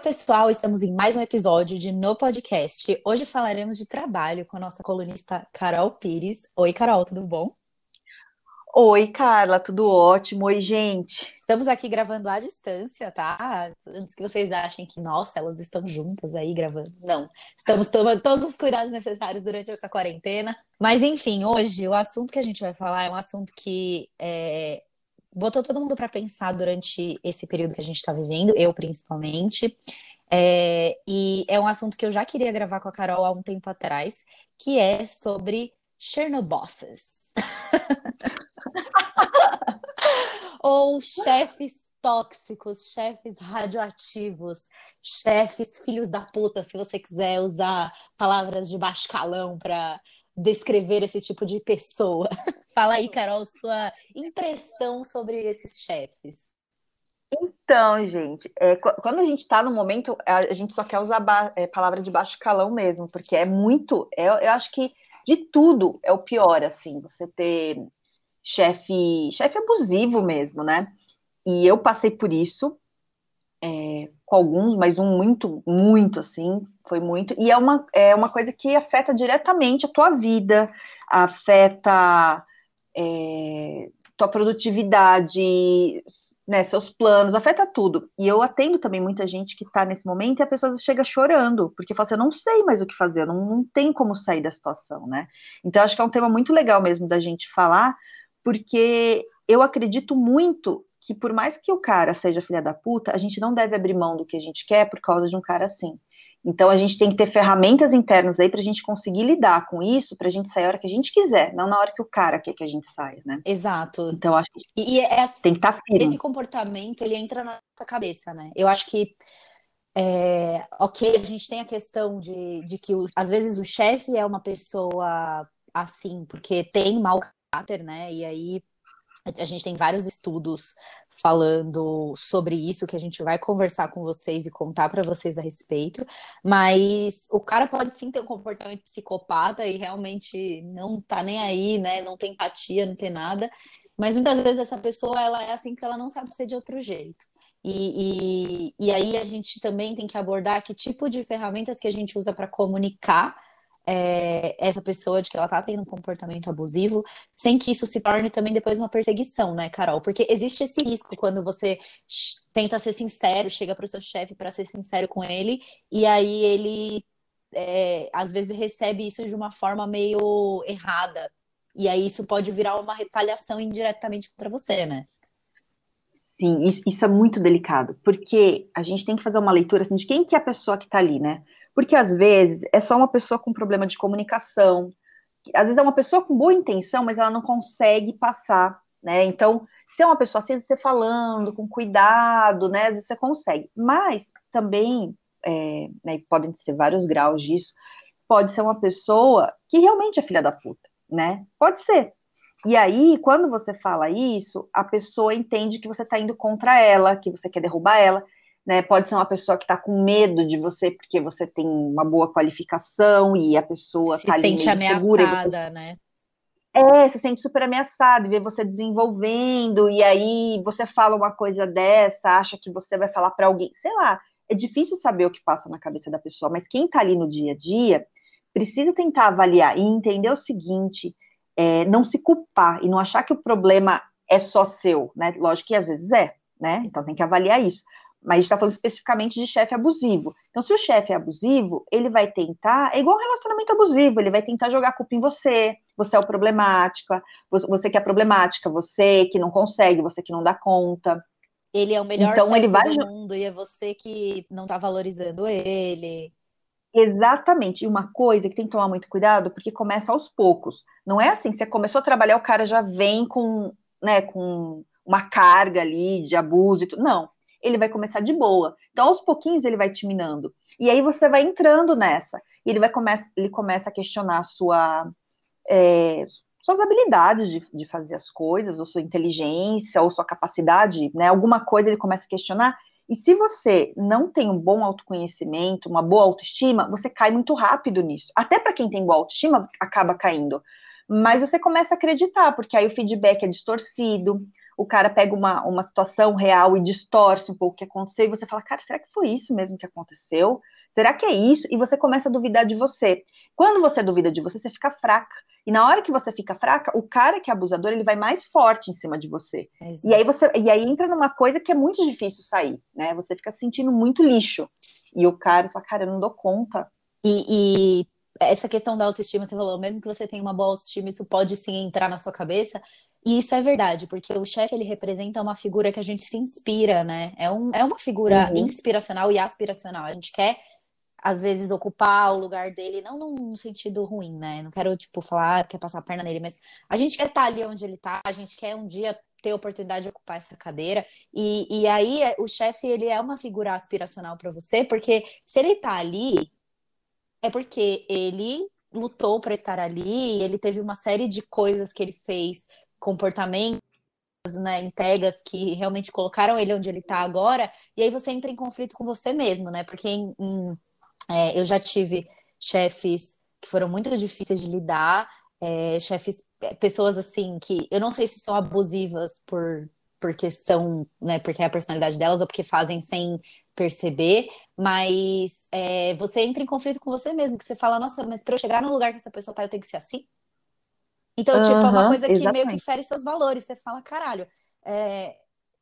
Pessoal, estamos em mais um episódio de No Podcast. Hoje falaremos de trabalho com a nossa colunista Carol Pires. Oi, Carol, tudo bom? Oi, Carla, tudo ótimo. Oi, gente. Estamos aqui gravando à distância, tá? Antes que vocês achem que, nossa, elas estão juntas aí gravando. Não, estamos tomando todos os cuidados necessários durante essa quarentena. Mas, enfim, hoje o assunto que a gente vai falar é um assunto que é, botou todo mundo para pensar durante esse período que a gente está vivendo, eu principalmente. É, e é um assunto que eu já queria gravar com a Carol há um tempo atrás, que é sobre Chernobosses. Ou chefes tóxicos, chefes radioativos, chefes filhos da puta, se você quiser usar palavras de baixo calão para descrever esse tipo de pessoa. Fala aí, Carol, sua impressão sobre esses chefes. Então, gente, é, quando a gente está no momento, a gente só quer usar é, palavra de baixo calão mesmo, porque é muito. É, eu acho que de tudo é o pior, assim, você ter chefe, chefe abusivo mesmo, né? E eu passei por isso, é, com alguns, mas um muito, muito assim, foi muito. E é uma, é uma coisa que afeta diretamente a tua vida, afeta é, tua produtividade, né, seus planos, afeta tudo. E eu atendo também muita gente que está nesse momento e a pessoa chega chorando, porque fala assim, eu não sei mais o que fazer, não, não tem como sair da situação, né? Então, acho que é um tema muito legal mesmo da gente falar, porque eu acredito muito que por mais que o cara seja filha da puta, a gente não deve abrir mão do que a gente quer por causa de um cara assim. Então a gente tem que ter ferramentas internas aí para a gente conseguir lidar com isso, para a gente sair a hora que a gente quiser, não na hora que o cara quer que a gente saia, né? Exato. Então acho que e, essa, tem que estar tá firme. Esse comportamento ele entra na nossa cabeça, né? Eu acho que é, ok, a gente tem a questão de, de que o, às vezes o chefe é uma pessoa assim, porque tem mau caráter, né? E aí a gente tem vários estudos falando sobre isso que a gente vai conversar com vocês e contar para vocês a respeito. Mas o cara pode sim ter um comportamento psicopata e realmente não tá nem aí, né? Não tem empatia, não tem nada. Mas muitas vezes essa pessoa ela é assim que ela não sabe ser de outro jeito. E, e, e aí a gente também tem que abordar que tipo de ferramentas que a gente usa para comunicar é, essa pessoa de que ela tá tendo um comportamento abusivo, sem que isso se torne também depois uma perseguição, né, Carol? Porque existe esse risco quando você tenta ser sincero, chega para o seu chefe para ser sincero com ele, e aí ele é, às vezes recebe isso de uma forma meio errada. E aí isso pode virar uma retaliação indiretamente contra você, né? Sim, isso, isso, é muito delicado, porque a gente tem que fazer uma leitura assim, de quem que é a pessoa que está ali, né? Porque às vezes é só uma pessoa com problema de comunicação, às vezes é uma pessoa com boa intenção, mas ela não consegue passar, né? Então, se é uma pessoa assim, você falando com cuidado, né? Às vezes você consegue. Mas também, é, né, podem ser vários graus disso, pode ser uma pessoa que realmente é filha da puta, né? Pode ser. E aí, quando você fala isso, a pessoa entende que você está indo contra ela, que você quer derrubar ela né? Pode ser uma pessoa que está com medo de você porque você tem uma boa qualificação e a pessoa se tá sente ameaçada, você... né? É, se sente super ameaçada e vê você desenvolvendo e aí você fala uma coisa dessa, acha que você vai falar para alguém, sei lá. É difícil saber o que passa na cabeça da pessoa, mas quem está ali no dia a dia precisa tentar avaliar e entender o seguinte: é, não se culpar e não achar que o problema é só seu, né? Lógico que às vezes é, né? Então tem que avaliar isso mas a gente está falando especificamente de chefe abusivo. Então, se o chefe é abusivo, ele vai tentar, é igual um relacionamento abusivo, ele vai tentar jogar a culpa em você, você é o problemática, você que é problemática, você que não consegue, você que não dá conta. Ele é o melhor então, chefe vai... do mundo e é você que não está valorizando ele. Exatamente. E uma coisa que tem que tomar muito cuidado, porque começa aos poucos. Não é assim, você começou a trabalhar, o cara já vem com, né, com uma carga ali de abuso e tudo. Não ele vai começar de boa. Então, aos pouquinhos, ele vai te minando. E aí você vai entrando nessa. E ele vai começa, ele começa a questionar sua, é, suas habilidades de, de fazer as coisas, ou sua inteligência, ou sua capacidade, né? Alguma coisa ele começa a questionar. E se você não tem um bom autoconhecimento, uma boa autoestima, você cai muito rápido nisso. Até para quem tem boa autoestima, acaba caindo. Mas você começa a acreditar, porque aí o feedback é distorcido, o cara pega uma, uma situação real e distorce um pouco o que aconteceu, e você fala, cara, será que foi isso mesmo que aconteceu? Será que é isso? E você começa a duvidar de você. Quando você duvida de você, você fica fraca. E na hora que você fica fraca, o cara que é abusador, ele vai mais forte em cima de você. Exato. E aí você e aí entra numa coisa que é muito difícil sair, né? Você fica se sentindo muito lixo. E o cara, sua cara, eu não dou conta. E, e, essa questão da autoestima, você falou, mesmo que você tenha uma boa autoestima, isso pode sim entrar na sua cabeça. E isso é verdade, porque o chefe ele representa uma figura que a gente se inspira, né? É, um, é uma figura uhum. inspiracional e aspiracional. A gente quer às vezes, ocupar o lugar dele, não num sentido ruim, né? Não quero, tipo, falar, quer passar a perna nele, mas a gente quer estar tá ali onde ele está, a gente quer um dia ter a oportunidade de ocupar essa cadeira. E, e aí, o chefe, ele é uma figura aspiracional para você, porque se ele está ali, é porque ele lutou para estar ali, ele teve uma série de coisas que ele fez, comportamentos, né, entregas que realmente colocaram ele onde ele está agora, e aí você entra em conflito com você mesmo, né? Porque em, em é, eu já tive chefes que foram muito difíceis de lidar, é, chefes, é, pessoas assim que eu não sei se são abusivas por porque são, né, porque é a personalidade delas ou porque fazem sem perceber, mas é, você entra em conflito com você mesmo, que você fala, nossa, mas para eu chegar no lugar que essa pessoa tá, eu tenho que ser assim. Então, uhum, tipo, é uma coisa que exatamente. meio que fere seus valores. Você fala, caralho, é,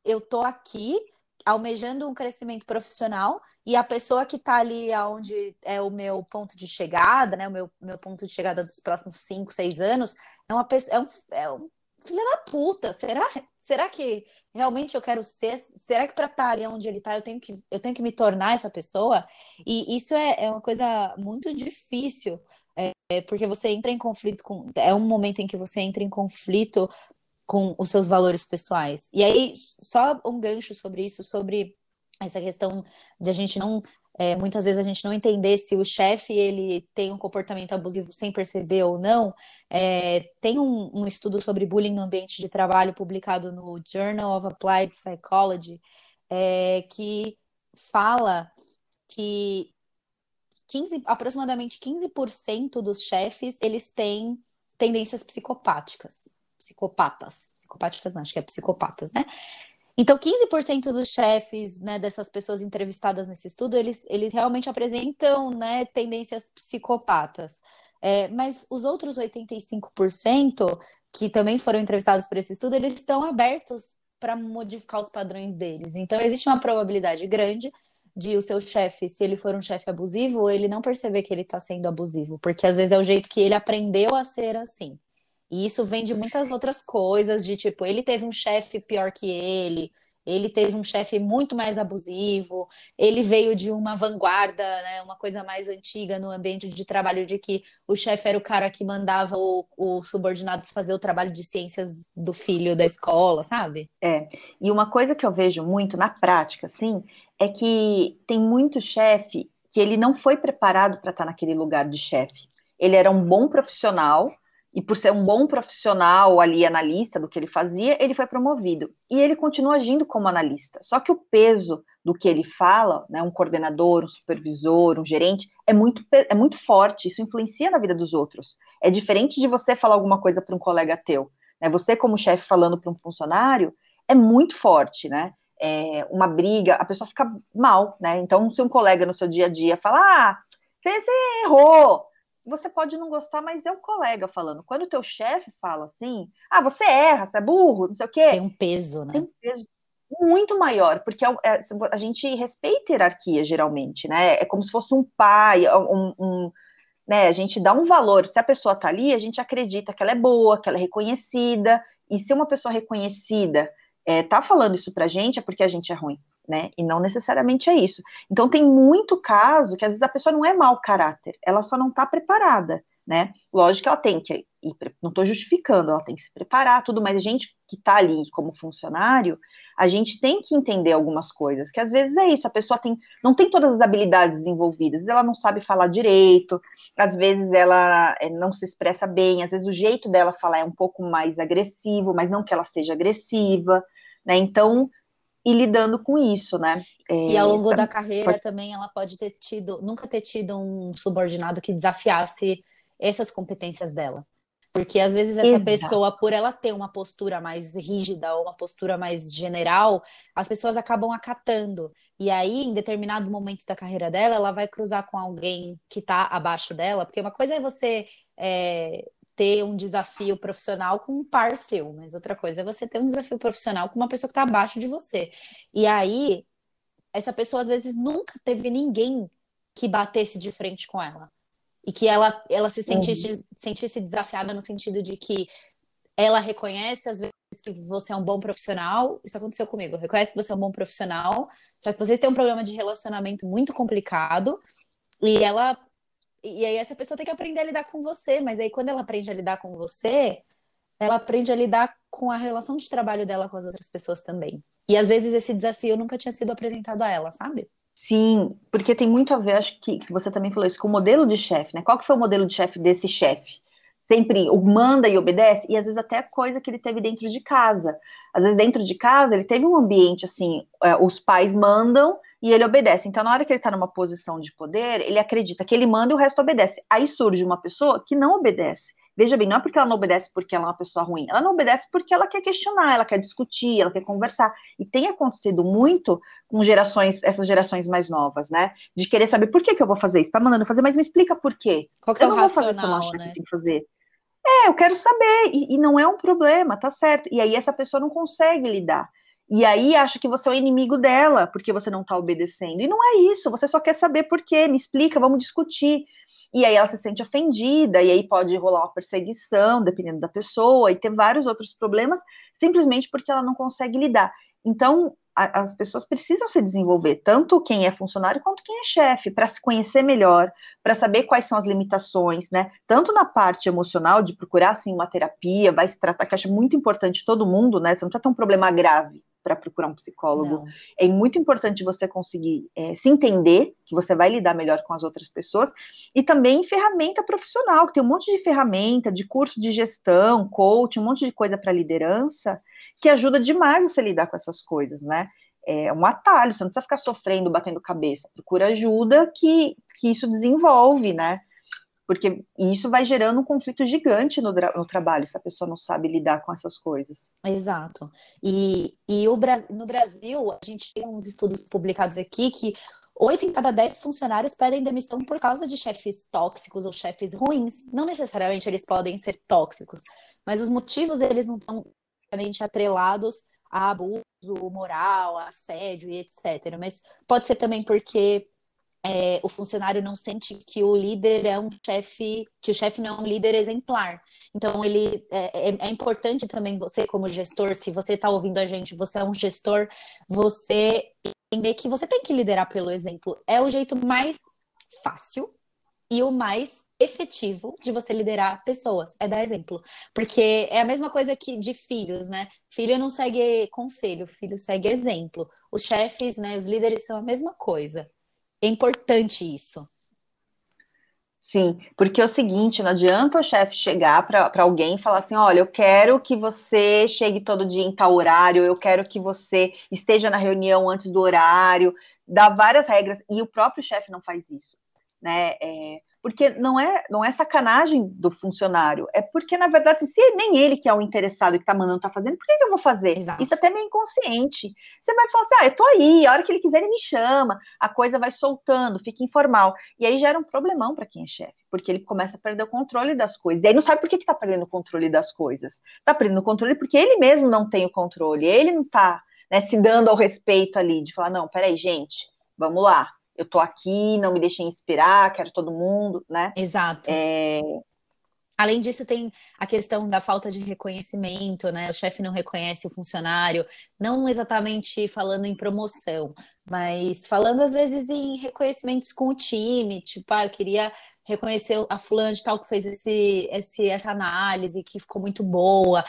eu tô aqui, almejando um crescimento profissional e a pessoa que está ali onde é o meu ponto de chegada, né, o meu, meu ponto de chegada dos próximos cinco, seis anos, é uma pessoa, é um, é um filho da puta. Será, será que realmente eu quero ser? Será que para estar tá ali onde ele está eu tenho que eu tenho que me tornar essa pessoa? E isso é, é uma coisa muito difícil. É, porque você entra em conflito com. É um momento em que você entra em conflito com os seus valores pessoais. E aí, só um gancho sobre isso, sobre essa questão de a gente não é, muitas vezes a gente não entender se o chefe ele tem um comportamento abusivo sem perceber ou não. É, tem um, um, estudo sobre bullying no ambiente de trabalho publicado no Journal of Applied Psychology é, que fala que 15, aproximadamente 15% dos chefes eles têm tendências psicopáticas psicopatas. Psicopáticas não, acho que é psicopatas, né? Então, 15% dos chefes né, dessas pessoas entrevistadas nesse estudo, eles, eles realmente apresentam né, tendências psicopatas. É, mas os outros 85% que também foram entrevistados por esse estudo, eles estão abertos para modificar os padrões deles. Então, existe uma probabilidade grande de o seu chefe, se ele for um chefe abusivo, ele não perceber que ele está sendo abusivo, porque às vezes é o jeito que ele aprendeu a ser assim. E isso vem de muitas outras coisas, de tipo, ele teve um chefe pior que ele, ele teve um chefe muito mais abusivo, ele veio de uma vanguarda, né, uma coisa mais antiga no ambiente de trabalho, de que o chefe era o cara que mandava o, o subordinado fazer o trabalho de ciências do filho da escola, sabe? É, e uma coisa que eu vejo muito na prática, assim, é que tem muito chefe que ele não foi preparado para estar naquele lugar de chefe. Ele era um bom profissional, e por ser um bom profissional ali, analista do que ele fazia, ele foi promovido. E ele continua agindo como analista. Só que o peso do que ele fala, né, um coordenador, um supervisor, um gerente, é muito, é muito forte. Isso influencia na vida dos outros. É diferente de você falar alguma coisa para um colega teu. Né? Você, como chefe, falando para um funcionário, é muito forte, né? É uma briga, a pessoa fica mal, né? Então, se um colega no seu dia a dia fala, ah, você, você errou, você pode não gostar, mas é um colega falando. Quando o teu chefe fala assim, ah, você erra, você é burro, não sei o quê. Tem um peso, né? Tem um peso muito maior, porque é, é, a gente respeita a hierarquia, geralmente, né? É como se fosse um pai, um, um né? A gente dá um valor. Se a pessoa tá ali, a gente acredita que ela é boa, que ela é reconhecida. E se uma pessoa reconhecida é, tá falando isso pra gente, é porque a gente é ruim né? E não necessariamente é isso. Então tem muito caso que às vezes a pessoa não é mau caráter, ela só não está preparada. Né? Lógico que ela tem que ir, não estou justificando, ela tem que se preparar, tudo, mas a gente que está ali como funcionário, a gente tem que entender algumas coisas, que às vezes é isso, a pessoa tem, não tem todas as habilidades desenvolvidas, ela não sabe falar direito, às vezes ela é, não se expressa bem, às vezes o jeito dela falar é um pouco mais agressivo, mas não que ela seja agressiva, né? Então, e lidando com isso, né? É, e ao longo da carreira também ela pode ter tido, nunca ter tido um subordinado que desafiasse essas competências dela. Porque às vezes essa Exato. pessoa, por ela ter uma postura mais rígida ou uma postura mais general, as pessoas acabam acatando. E aí, em determinado momento da carreira dela, ela vai cruzar com alguém que está abaixo dela, porque uma coisa é você é, ter um desafio profissional com um par seu, mas outra coisa é você ter um desafio profissional com uma pessoa que está abaixo de você. E aí, essa pessoa às vezes nunca teve ninguém que batesse de frente com ela e que ela, ela se sentisse, uhum. sentisse desafiada no sentido de que ela reconhece às vezes que você é um bom profissional, isso aconteceu comigo, reconhece que você é um bom profissional, só que vocês têm um problema de relacionamento muito complicado e ela e aí essa pessoa tem que aprender a lidar com você, mas aí quando ela aprende a lidar com você, ela aprende a lidar com a relação de trabalho dela com as outras pessoas também. E às vezes esse desafio nunca tinha sido apresentado a ela, sabe? Sim, porque tem muito a ver, acho que, que você também falou isso, com o modelo de chefe, né? Qual que foi o modelo de chefe desse chefe? Sempre o manda e obedece, e às vezes até coisa que ele teve dentro de casa. Às vezes dentro de casa ele teve um ambiente assim, é, os pais mandam e ele obedece. Então, na hora que ele está numa posição de poder, ele acredita que ele manda e o resto obedece. Aí surge uma pessoa que não obedece. Veja bem, não é porque ela não obedece porque ela é uma pessoa ruim, ela não obedece porque ela quer questionar, ela quer discutir, ela quer conversar. E tem acontecido muito com gerações, essas gerações mais novas, né? De querer saber por que, que eu vou fazer isso, tá mandando fazer, mas me explica por quê. Qual que é eu é o não racional, vou fazer né? que tem que fazer. É, eu quero saber, e, e não é um problema, tá certo. E aí essa pessoa não consegue lidar. E aí acha que você é o inimigo dela, porque você não está obedecendo. E não é isso, você só quer saber por quê, me explica, vamos discutir e aí ela se sente ofendida, e aí pode rolar uma perseguição, dependendo da pessoa, e ter vários outros problemas, simplesmente porque ela não consegue lidar. Então, a, as pessoas precisam se desenvolver, tanto quem é funcionário quanto quem é chefe, para se conhecer melhor, para saber quais são as limitações, né? Tanto na parte emocional, de procurar, assim, uma terapia, vai se tratar, que acho muito importante todo mundo, né? Você não precisa ter um problema grave para procurar um psicólogo. Não. É muito importante você conseguir é, se entender, que você vai lidar melhor com as outras pessoas, e também ferramenta profissional, que tem um monte de ferramenta, de curso de gestão, coach, um monte de coisa para liderança, que ajuda demais você lidar com essas coisas, né? É um atalho, você não precisa ficar sofrendo, batendo cabeça. Procura ajuda que, que isso desenvolve, né? Porque isso vai gerando um conflito gigante no, no, trabalho, se a pessoa não sabe lidar com essas coisas. Exato. E, e o, no Brasil, a gente tem uns estudos publicados aqui que oito em cada dez funcionários pedem demissão por causa de chefes tóxicos ou chefes ruins. Não necessariamente eles podem ser tóxicos, mas os motivos eles não estão atrelados a abuso moral, assédio e etc. Mas pode ser também porque é, o funcionário não sente que o líder é um chefe, que o chefe não é um líder exemplar. Então, ele é, é, é importante também você, como gestor, se você está ouvindo a gente, você é um gestor, você entender que você tem que liderar pelo exemplo. É o jeito mais fácil e o mais efetivo de você liderar pessoas, é dar exemplo. Porque é a mesma coisa que de filhos, né? Filho não segue conselho, filho segue exemplo. Os chefes, né, os líderes são a mesma coisa. É importante isso. Sim, porque é o seguinte, não adianta o chefe chegar para alguém e falar assim: olha, eu quero que você chegue todo dia em tal horário, eu quero que você esteja na reunião antes do horário, dá várias regras, e o próprio chefe não faz isso. Né? É, porque não é, não é sacanagem do funcionário, é porque, na verdade, se nem ele que é o interessado que está mandando está fazendo, por que, que, eu vou fazer? Exato. Isso é até meio inconsciente. Você vai falar assim, ah, eu tô aí, a hora que ele quiser ele me chama, a coisa vai soltando, fica informal. E aí gera um problemão para quem é chefe, porque ele começa a perder o controle das coisas. E aí não sabe por que está perdendo o controle das coisas. Está perdendo o controle porque ele mesmo não tem o controle, ele não está né, se dando ao respeito ali, de falar, não, peraí, gente, vamos lá, eu tô aqui, não me deixem inspirar, quero todo mundo, né? Exato. É... Além disso, tem a questão da falta de reconhecimento, né? O chefe não reconhece o funcionário, não exatamente falando em promoção, mas falando às vezes em reconhecimentos com o time, tipo, ah, eu queria reconhecer a fulana de tal que fez esse, esse, essa análise que ficou muito boa.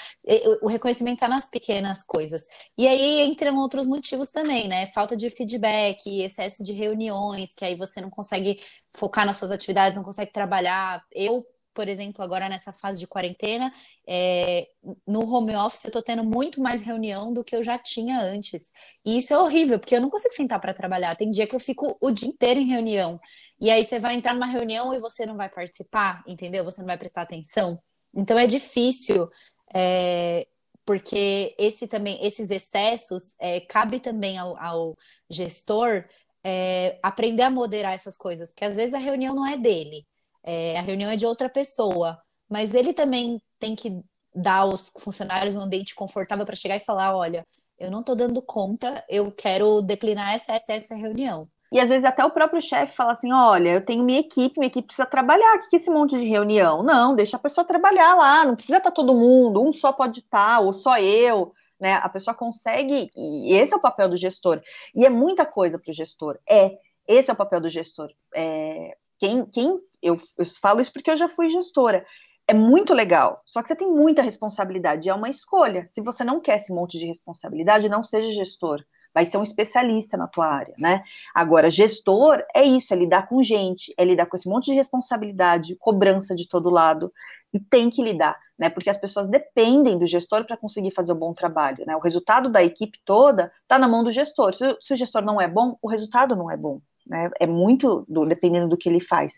O reconhecimento está nas pequenas coisas. E aí entram outros motivos também, né? Falta de feedback, excesso de reuniões, que aí você não consegue focar nas suas atividades, não consegue trabalhar. Eu, por exemplo, agora nessa fase de quarentena, é, no home office eu tô tendo muito mais reunião do que eu já tinha antes. E isso é horrível, porque eu não consigo sentar para trabalhar. Tem dia que eu fico o dia inteiro em reunião. E aí você vai entrar numa reunião e você não vai participar, entendeu? Você não vai prestar atenção. Então é difícil, é, porque esse também, esses excessos é, cabe também ao, ao gestor é, aprender a moderar essas coisas, porque às vezes a reunião não é dele, é, a reunião é de outra pessoa, mas ele também tem que dar aos funcionários um ambiente confortável para chegar e falar, olha, eu não estou dando conta, eu quero declinar essa, essa, essa reunião. E às vezes até o próprio chefe fala assim: olha, eu tenho minha equipe, minha equipe precisa trabalhar, o que é esse monte de reunião? Não, deixa a pessoa trabalhar lá, não precisa estar todo mundo, um só pode estar, ou só eu, né? A pessoa consegue, e esse é o papel do gestor. E é muita coisa para o gestor. É, esse é o papel do gestor. É, quem, quem eu, eu falo isso porque eu já fui gestora. É muito legal, só que você tem muita responsabilidade, é uma escolha. Se você não quer esse monte de responsabilidade, não seja gestor vai ser um especialista na tua área, né? Agora, gestor é isso, é lidar com gente, é lidar com esse monte de responsabilidade, cobrança de todo lado, e tem que lidar, né? Porque as pessoas dependem do gestor para conseguir fazer um bom trabalho, né? O resultado da equipe toda está na mão do gestor. Se, se, o gestor não é bom, o resultado não é bom. Né? É muito do, dependendo do que ele faz.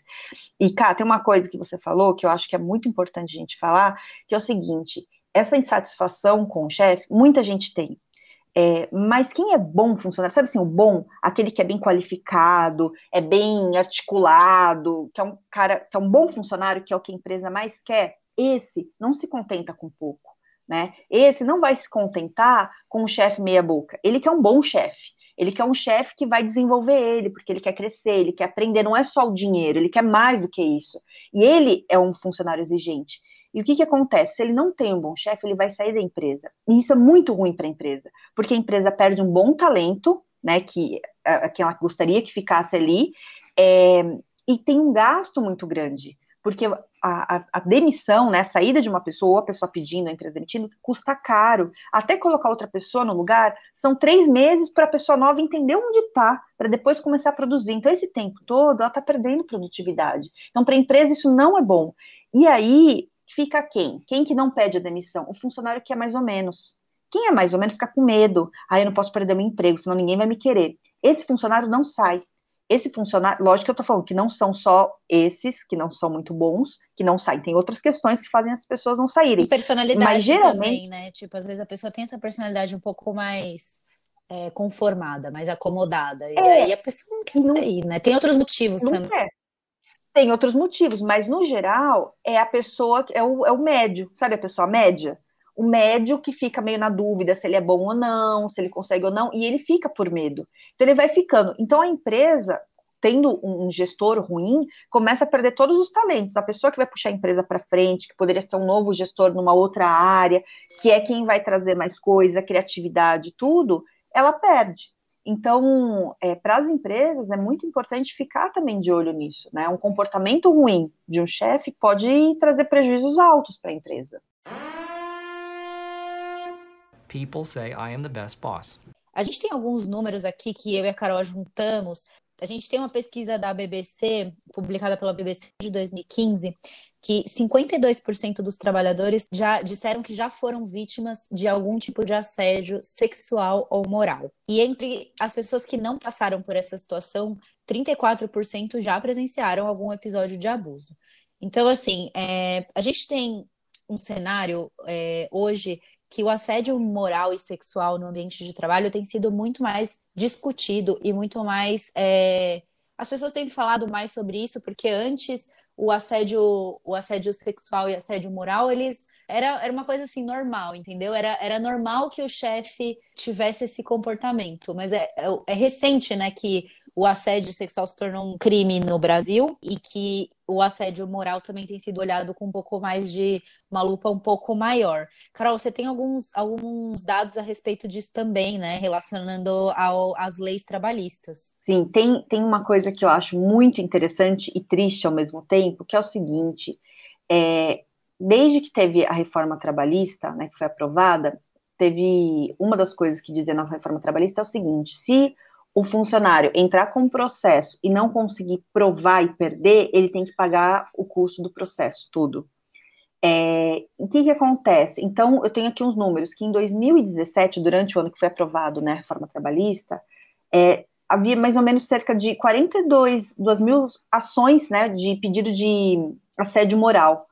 E, cá, tem uma coisa que você falou que eu acho que é muito importante a gente falar, que é o seguinte: essa insatisfação com o chefe, muita gente tem. É, mas quem é bom funcionário, sabe assim, o bom, aquele que é bem qualificado, é bem articulado, que é um cara, que é um bom funcionário, que é o que a empresa mais quer, esse não se contenta com pouco, né? Esse não vai se contentar com um chefe meia boca. Ele quer um bom chefe. Ele quer um chefe que vai desenvolver ele, porque ele quer crescer, ele quer aprender, não é só o dinheiro, ele quer mais do que isso. E ele é um funcionário exigente. E o que, que acontece? Se ele não tem um bom chefe, ele vai sair da empresa. E isso é muito ruim para a empresa, porque a empresa perde um bom talento, né, que, que ela gostaria que ficasse ali, é, e tem um gasto muito grande, porque a, a, a, demissão, né, a saída de uma pessoa, a pessoa pedindo, a empresa demitindo, custa caro. Até colocar outra pessoa no lugar, são três meses para a pessoa nova entender onde está, para depois começar a produzir. Então, esse tempo todo, ela está perdendo produtividade. Então, para a empresa, isso não é bom. E aí, fica quem? Quem que não pede a demissão? O funcionário que é mais ou menos. Quem é mais ou menos fica com medo. Ah, eu não posso perder meu emprego, senão ninguém vai me querer. Esse funcionário não sai. Esse funcionário, lógico que eu tô falando que não são só esses, que não são muito bons, que não saem. Tem outras questões que fazem as pessoas não saírem. E personalidade Mas, geralmente... também, né? Tipo, às vezes a pessoa tem essa personalidade um pouco mais é, conformada, mais acomodada. E é, aí a pessoa não quer sair, né? Tem outros motivos não também. Quer. Tem outros motivos, mas no geral é a pessoa, é o, é o médio, sabe a pessoa média? O médio que fica meio na dúvida se ele é bom ou não, se ele consegue ou não, e ele fica por medo. Então ele vai ficando. Então a empresa, tendo um gestor ruim, começa a perder todos os talentos. A pessoa que vai puxar a empresa para frente, que poderia ser um novo gestor numa outra área, que é quem vai trazer mais coisa, criatividade, tudo, ela perde. Então, é, para as empresas é muito importante ficar também de olho nisso, né? Um comportamento ruim de um chefe pode trazer prejuízos altos para a empresa. People say I am the best boss. A gente tem alguns números aqui que eu e a Carol juntamos a gente tem uma pesquisa da BBC, publicada pela BBC de 2015, que 52% dos trabalhadores já disseram que já foram vítimas de algum tipo de assédio sexual ou moral. E entre as pessoas que não passaram por essa situação, 34% já presenciaram algum episódio de abuso. Então, assim, é, a gente tem um cenário é, hoje que o assédio moral e sexual no ambiente de trabalho tem sido muito mais discutido e muito mais. É... As pessoas têm falado mais sobre isso, porque antes o assédio, o assédio sexual e assédio moral, eles era, era uma coisa assim normal, entendeu? Era, era normal que o chefe tivesse esse comportamento, mas é, é, é recente, né, que o assédio sexual se tornou um crime no Brasil e que o assédio moral também tem sido olhado com um pouco mais de uma lupa um pouco maior. Carol, você tem alguns, alguns dados a respeito disso também, né? Relacionando ao, às leis trabalhistas. Sim, tem, tem uma coisa que eu acho muito interessante e triste ao mesmo tempo, que é o seguinte: é, desde que teve a reforma trabalhista, né, que foi aprovada, teve uma das coisas que dizia na reforma trabalhista é o seguinte: se o funcionário entrar com um processo e não conseguir provar e perder, ele tem que pagar o custo do processo, tudo. É, o que, que acontece? Então, eu tenho aqui uns números, que em 2017, durante o ano que foi aprovado né, a reforma trabalhista, é, havia mais ou menos cerca de 42 2 mil ações né, de pedido de assédio moral.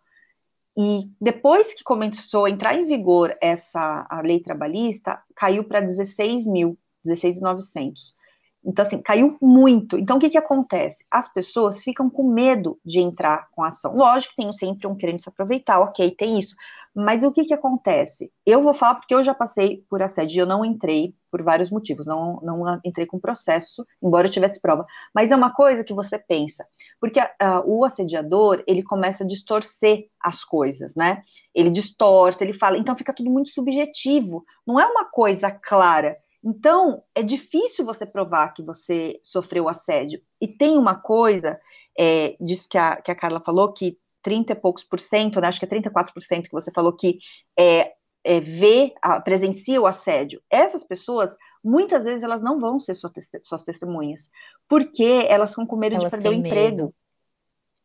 E depois que começou a entrar em vigor essa a lei trabalhista, caiu para 16 mil, 16,900. Então, assim, caiu muito. Então, o que, que acontece? As pessoas ficam com medo de entrar com a ação. Lógico tem sempre um querendo se aproveitar, ok, tem isso. Mas o que, que acontece? Eu vou falar porque eu já passei por assédio, eu não entrei por vários motivos, não, não entrei com processo, embora eu tivesse prova. Mas é uma coisa que você pensa, porque uh, o assediador, ele começa a distorcer as coisas, né? Ele distorce, ele fala, então fica tudo muito subjetivo, não é uma coisa clara. Então, é difícil você provar que você sofreu assédio. E tem uma coisa, é, disso que a, que a Carla falou, que 30 e poucos por cento, né, acho que é 34 por cento que você falou que é, é, vê, a, presencia o assédio. Essas pessoas, muitas vezes, elas não vão ser suas, suas testemunhas, porque elas ficam com medo elas de perder o emprego. Medo.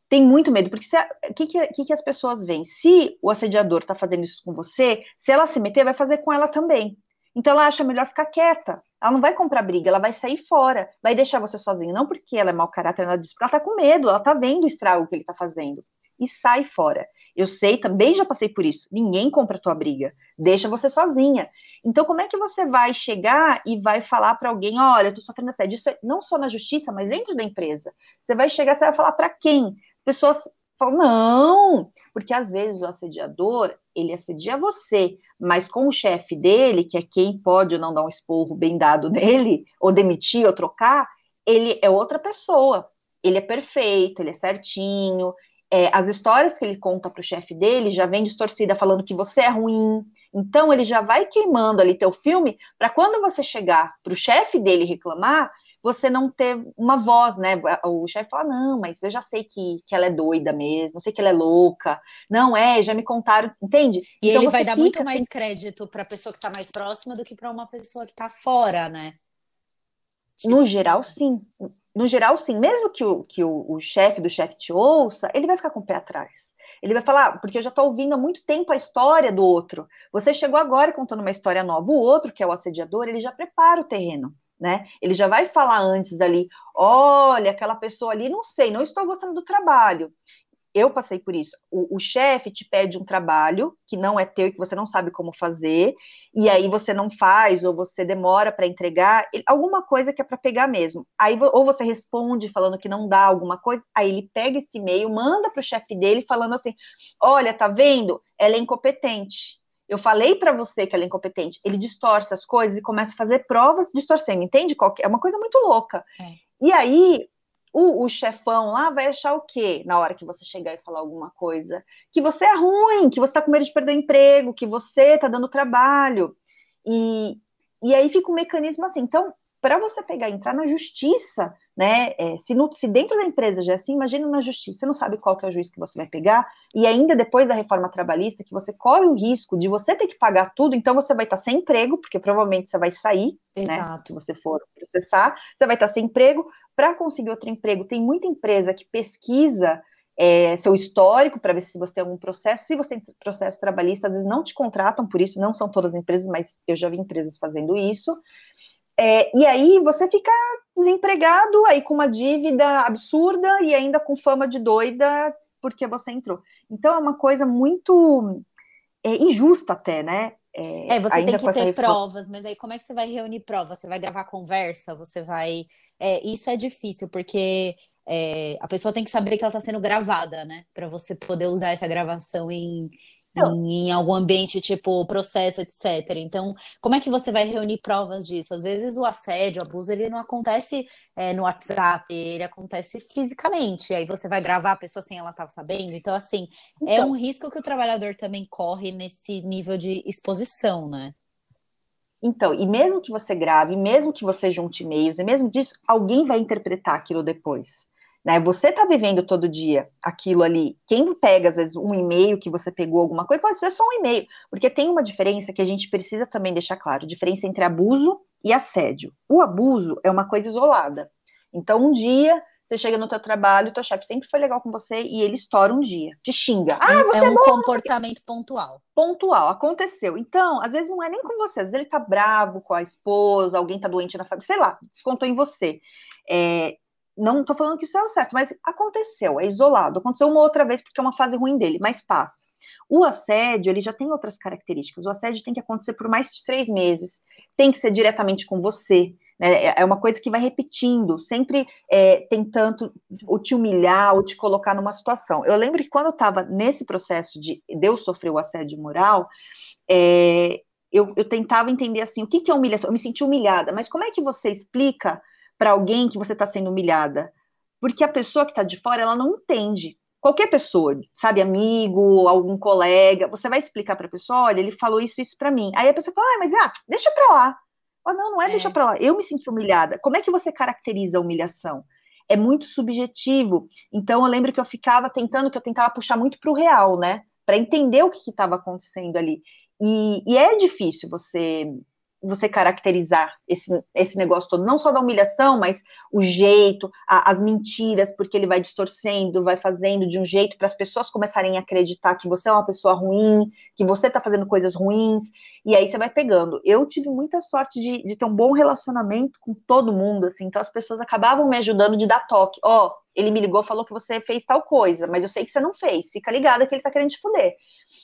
Tem muito medo, porque o que, que, que, as pessoas veem? Se o assediador está fazendo isso com você, se ela se meter, vai fazer com ela também. Então ela acha melhor ficar quieta. Ela não vai comprar briga, ela vai sair fora, vai deixar você sozinho. Não porque ela é mau caráter, ela diz, ela tá com medo, ela tá vendo o estrago que ele tá fazendo. E sai fora. Eu sei, também já passei por isso. Ninguém compra a tua briga. Deixa você sozinha. Então, como é que você vai chegar e vai falar para alguém: olha, eu tô sofrendo assédio? Isso é não só na justiça, mas dentro da empresa. Você vai chegar, você vai falar para quem? As pessoas falam: não, porque às vezes o assediador ele assedia você, mas com o chefe dele, que é quem pode ou não dar um esporro bem dado nele, ou demitir ou trocar, ele é outra pessoa. Ele é perfeito, ele é certinho. É, as histórias que ele conta para o chefe dele já vem distorcida, falando que você é ruim. Então ele já vai queimando ali teu filme para quando você chegar para o chefe dele reclamar, você não ter uma voz, né? O chefe fala, não, mas eu já sei que, que ela é doida mesmo, eu sei que ela é louca. Não é, já me contaram, entende? E então, ele vai dar muito mais crédito para a pessoa que está mais próxima do que para uma pessoa que está fora, né? No geral, sim. No geral, sim. Mesmo que o, que o, o chefe do chefe te ouça, ele vai ficar com o pé atrás. Ele vai falar, ah, porque eu já estou ouvindo há muito tempo a história do outro. Você chegou agora contando uma história nova. O outro, que é o assediador, ele já prepara o terreno né? Ele já vai falar antes ali, olha, aquela pessoa ali, não sei, não estou gostando do trabalho. Eu passei por isso. O, o chefe te pede um trabalho que não é teu e que você não sabe como fazer, e aí você não faz, ou você demora para entregar, alguma coisa que é para pegar mesmo. Aí, ou você responde falando que não dá alguma coisa, aí ele pega esse e-mail, manda para o chefe dele falando assim: olha, tá vendo? Ela é incompetente eu falei para você que ela é incompetente. Ele distorce as coisas e começa a fazer provas distorcendo, entende? É uma coisa muito louca. É. E aí, o, o, chefão lá vai achar o quê na hora que você chegar e falar alguma coisa? Que você é ruim, que você tá com medo de perder o emprego, que você tá dando trabalho. E, e aí fica um mecanismo assim. Então, para você pegar e entrar na justiça né? É, se, no, se, dentro da empresa já é assim, imagina na justiça, você não sabe qual que é o juiz que você vai pegar, e ainda depois da reforma trabalhista, que você corre o risco de você ter que pagar tudo, então você vai estar sem emprego, porque provavelmente você vai sair, né? Exato. né? Se você for processar, você vai estar sem emprego. Para conseguir outro emprego, tem muita empresa que pesquisa é, seu histórico para ver se você tem algum processo. Se você tem processo trabalhista, às vezes não te contratam por isso, não são todas as empresas, mas eu já vi empresas fazendo isso. É, e aí você fica desempregado, aí com uma dívida absurda e ainda com fama de doida porque você entrou. Então é uma coisa muito é, injusta até, né? É, é você tem que ter provas, mas aí como é que você vai reunir provas? Você vai gravar conversa? Você vai. É, isso é difícil, porque é, a pessoa tem que saber que ela está sendo gravada, né? Para você poder usar essa gravação em, então, em algum ambiente tipo processo, etc. Então, como é que você vai reunir provas disso? Às vezes o assédio, o abuso, ele não acontece é, no WhatsApp, ele acontece fisicamente. Aí você vai gravar a pessoa sem ela estar sabendo. Então, assim, é então, é um risco que o trabalhador também corre nesse nível de exposição, né? Então, e mesmo que você grave, mesmo que você junte e-mails, e mesmo disso, alguém vai interpretar aquilo depois. Né? Você está vivendo todo dia aquilo ali. Quem pega, às vezes, um e-mail que você pegou alguma coisa, pode ser só um e-mail, porque tem uma diferença que a gente precisa também deixar claro: diferença entre abuso e assédio. O abuso é uma coisa isolada. Então, um dia você chega no teu trabalho, teu chefe sempre foi legal com você e ele estoura um dia, te xinga. Ah, você é, é um comportamento pontual. Pontual, aconteceu. Então, às vezes não é nem com você, às vezes ele tá bravo com a esposa, alguém tá doente na família, sei lá, descontou em você. É, não estou falando que isso é o certo, mas aconteceu, é isolado. Aconteceu uma outra vez porque é uma fase ruim dele, mas passa. O assédio, ele já tem outras características. O assédio tem que acontecer por mais de três meses, tem que ser diretamente com você. Né? É, é uma coisa que vai repetindo, sempre é, tentando ou te humilhar ou te colocar numa situação. Eu lembro que quando eu estava nesse processo de, de eu sofrer o assédio moral, é, eu, eu, tentava entender assim, o que, que é humilhação? Eu me senti humilhada, mas como é que você explica para alguém que você está sendo humilhada. Porque a pessoa que está de fora, ela não entende. Qualquer pessoa, sabe, amigo, algum colega, você vai explicar para a pessoa, olha, ele falou isso, isso para mim. Aí a pessoa fala, ah, mas ah, deixa para lá. Ah, não, não é, é deixa para lá. Eu me senti humilhada. Como é que você caracteriza a humilhação? É muito subjetivo. Então eu lembro que eu ficava tentando, que eu tentava puxar muito para o real, né? Para entender o que estava acontecendo ali. E, e, é difícil você você caracterizar esse, esse negócio todo, não só da humilhação, mas o jeito, a, as mentiras, porque ele vai distorcendo, vai fazendo de um jeito para as pessoas começarem a acreditar que você é uma pessoa ruim, que você está fazendo coisas ruins, e aí você vai pegando. Eu tive muita sorte de, de ter um bom relacionamento com todo mundo, assim, então as pessoas acabavam me ajudando de dar toque. Ó, oh, ele me ligou, falou que você fez tal coisa, mas eu sei que você não fez, fica ligada que ele está querendo te fuder.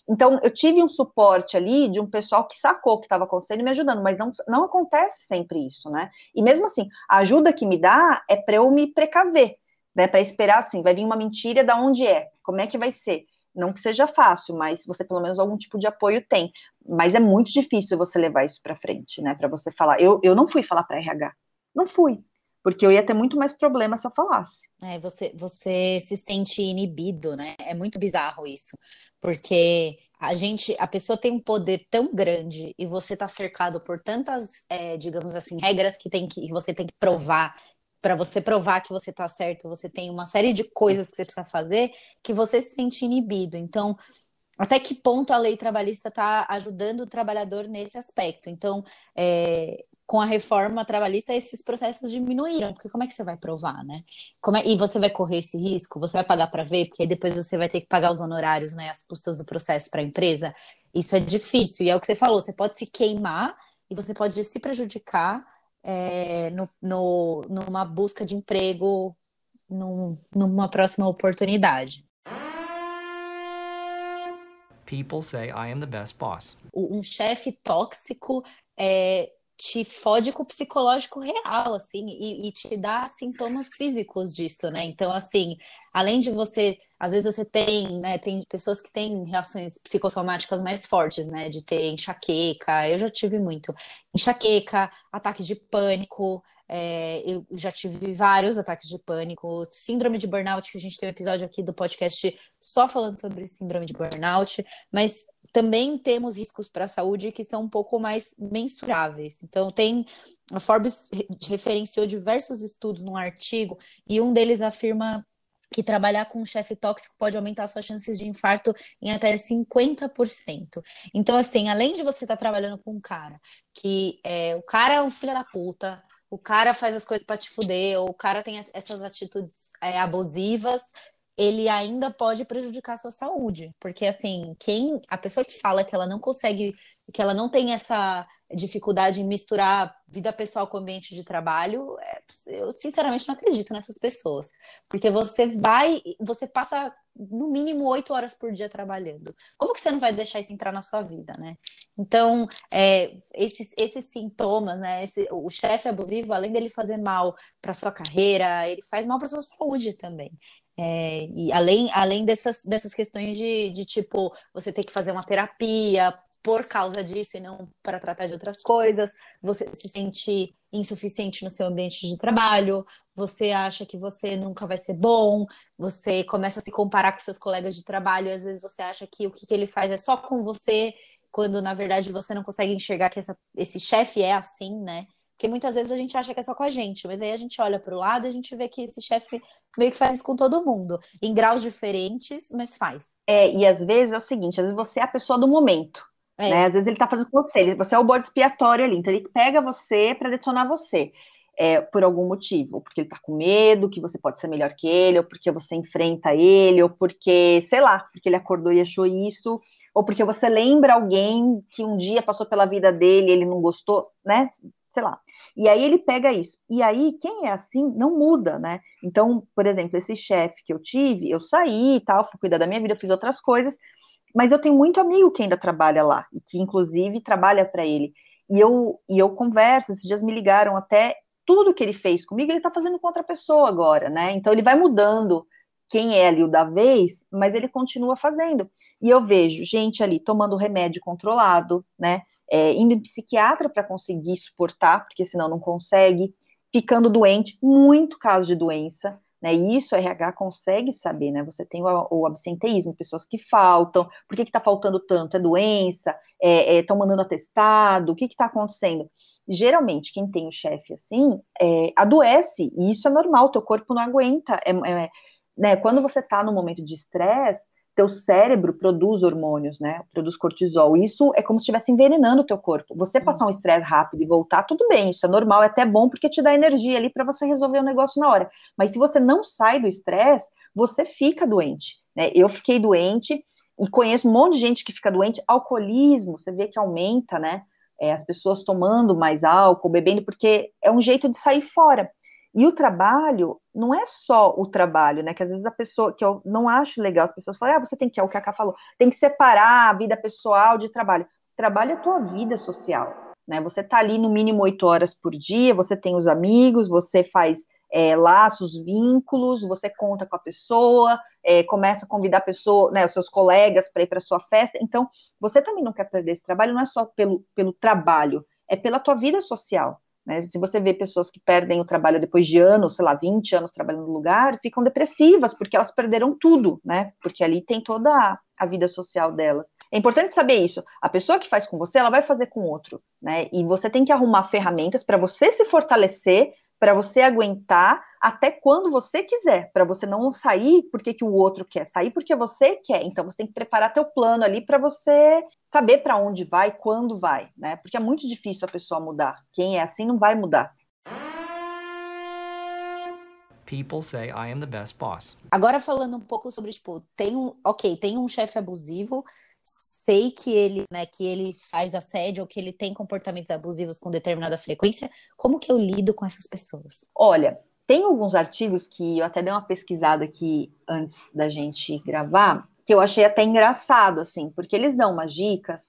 Então, eu tive um suporte ali de um pessoal que sacou o que estava acontecendo e me ajudando, mas não, não acontece sempre isso, né? E mesmo assim, a ajuda que me dá é para eu me precaver, né? Para esperar, assim, vai vir uma mentira, da onde é? Como é que vai ser? Não que seja fácil, mas você pelo menos algum tipo de apoio tem. Mas é muito difícil você levar isso para frente, né? Para você falar. Eu, eu não fui falar para RH. Não fui porque eu ia ter muito mais problema se eu falasse. É, você, você se sente inibido, né? É muito bizarro isso, porque a gente, a pessoa tem um poder tão grande e você está cercado por tantas, é, digamos assim, regras que, tem que, que você tem que provar. Para você provar que você está certo, você tem uma série de coisas que você precisa fazer que você se sente inibido. Então, até que ponto a lei trabalhista está ajudando o trabalhador nesse aspecto? Então, é, com a reforma trabalhista, esses processos diminuíram, porque como é que você vai provar, né? É... E você vai correr esse risco? Você vai pagar para ver, porque aí depois você vai ter que pagar os honorários, né? As custas do processo para a empresa. Isso é difícil. E é o que você falou, você pode se queimar e você pode se prejudicar é, no, no, numa busca de emprego num, numa próxima oportunidade. People say I am the best boss. Um chefe tóxico é, te fode com o psicológico real, assim, e, e, te dá sintomas físicos disso, né? Então, assim, além de você, às vezes você tem, né, tem pessoas que têm reações psicossomáticas mais fortes, né? De ter enxaqueca, eu já tive muito. Enxaqueca, ataque de pânico, é, eu já tive vários ataques de pânico, síndrome de burnout, que a gente tem um episódio aqui do podcast só falando sobre síndrome de burnout, mas também temos riscos para a saúde que são um pouco mais mensuráveis. Então, tem a Forbes referenciou diversos estudos num artigo e um deles afirma que trabalhar com um chefe tóxico pode aumentar suas chances de infarto em até 50%. Então, assim, além de você estar tá trabalhando com um cara que é, o cara é um filho da puta, o cara faz as coisas para te fuder, ou o cara tem essas atitudes é, abusivas, ele ainda pode prejudicar a sua saúde. Porque, assim, quem a pessoa que fala que ela não consegue, que ela não tem essa dificuldade em misturar vida pessoal com ambiente de trabalho, é, eu sinceramente não acredito nessas pessoas. Porque você vai, você passa no mínimo oito horas por dia trabalhando. Como que você não vai deixar isso entrar na sua vida, né? Então, é, esses, esses sintomas, né? Esse, o chefe abusivo, além dele fazer mal para sua carreira, ele faz mal para sua saúde também. É, e além, além dessas, dessas questões de, de tipo, você ter que fazer uma terapia por causa disso e não para tratar de outras coisas, você se sente insuficiente no seu ambiente de trabalho, você acha que você nunca vai ser bom, você começa a se comparar com seus colegas de trabalho, e às vezes você acha que o que, que ele faz é só com você, quando na verdade você não consegue enxergar que essa, esse chefe é assim, né? Porque muitas vezes a gente acha que é só com a gente, mas aí a gente olha para o lado e a gente vê que esse chefe meio que faz isso com todo mundo, em graus diferentes, mas faz. É, e às vezes é o seguinte, às vezes você é a pessoa do momento. É. Né? Às vezes ele está fazendo com você, você é o bode expiatório ali, então ele pega você para detonar você. É, por algum motivo, ou porque ele está com medo, que você pode ser melhor que ele, ou porque você enfrenta ele, ou porque, sei lá, porque ele acordou e achou isso, ou porque você lembra alguém que um dia passou pela vida dele, ele não gostou, né? Sei lá. E aí ele pega isso. E aí, quem é assim não muda, né? Então, por exemplo, esse chefe que eu tive, eu saí e tal, fui cuidar da minha vida, fiz outras coisas, mas eu tenho muito amigo que ainda trabalha lá, e que inclusive trabalha para ele. E eu, e eu converso, esses dias me ligaram até tudo que ele fez comigo, ele está fazendo com outra pessoa agora, né? Então ele vai mudando quem é ali o da vez, mas ele continua fazendo. E eu vejo gente ali tomando remédio controlado, né? É, indo em psiquiatra para conseguir suportar, porque senão não consegue, ficando doente, muito caso de doença, né? E isso a RH consegue saber, né? Você tem o, o absenteísmo, pessoas que faltam, por que está faltando tanto? É doença? Estão é, é, mandando atestado? O que está acontecendo? Geralmente, quem tem o chefe assim, é, adoece, e isso é normal, teu corpo não aguenta. É, é né? Quando você está no momento de estresse, teu cérebro produz hormônios, né? Produz cortisol. Isso é como se estivesse envenenando o teu corpo. Você passar um estresse rápido e voltar, tudo bem, isso é normal, é até bom porque te dá energia ali para você resolver o negócio na hora. Mas se você não sai do estresse, você fica doente, né? Eu fiquei doente e conheço um monte de gente que fica doente. Alcoolismo, você vê que aumenta, né? É, as pessoas tomando mais álcool, bebendo, porque é um jeito de sair fora. E o trabalho não é só o trabalho, né? Que às vezes a pessoa, que eu não acho legal, as pessoas falam, ah, você tem que, é o que a Ká falou, tem que separar a vida pessoal de trabalho. Trabalho é a tua vida social, né? Você tá ali no mínimo oito horas por dia, você tem os amigos, você faz é, laços, vínculos, você conta com a pessoa, é, começa a convidar a pessoa, né, os seus colegas para ir para sua festa. Então, você também não quer perder esse trabalho, não é só pelo, pelo trabalho, é pela tua vida social. Né? Se você vê pessoas que perdem o trabalho depois de anos, sei lá, 20 anos trabalhando no lugar, ficam depressivas, porque elas perderam tudo, né? Porque ali tem toda a, vida social delas. É importante saber isso. A pessoa que faz com você, ela vai fazer com outro, né? E você tem que arrumar ferramentas para você se fortalecer, para você aguentar até quando você quiser, para você não sair porque que o outro quer, sair porque você quer. Então você tem que preparar teu plano ali para você saber para onde vai, quando vai, né? Porque é muito difícil a pessoa mudar. Quem é assim não vai mudar. People say I am the best boss. Agora falando um pouco sobre tipo, tem um, OK, tem um chefe abusivo, sei que ele, né, que ele faz assédio ou que ele tem comportamentos abusivos com determinada frequência, como que eu lido com essas pessoas? Olha, tem alguns artigos que eu até dei uma pesquisada aqui antes da gente gravar, que eu achei até engraçado, assim, porque eles dão umas dicas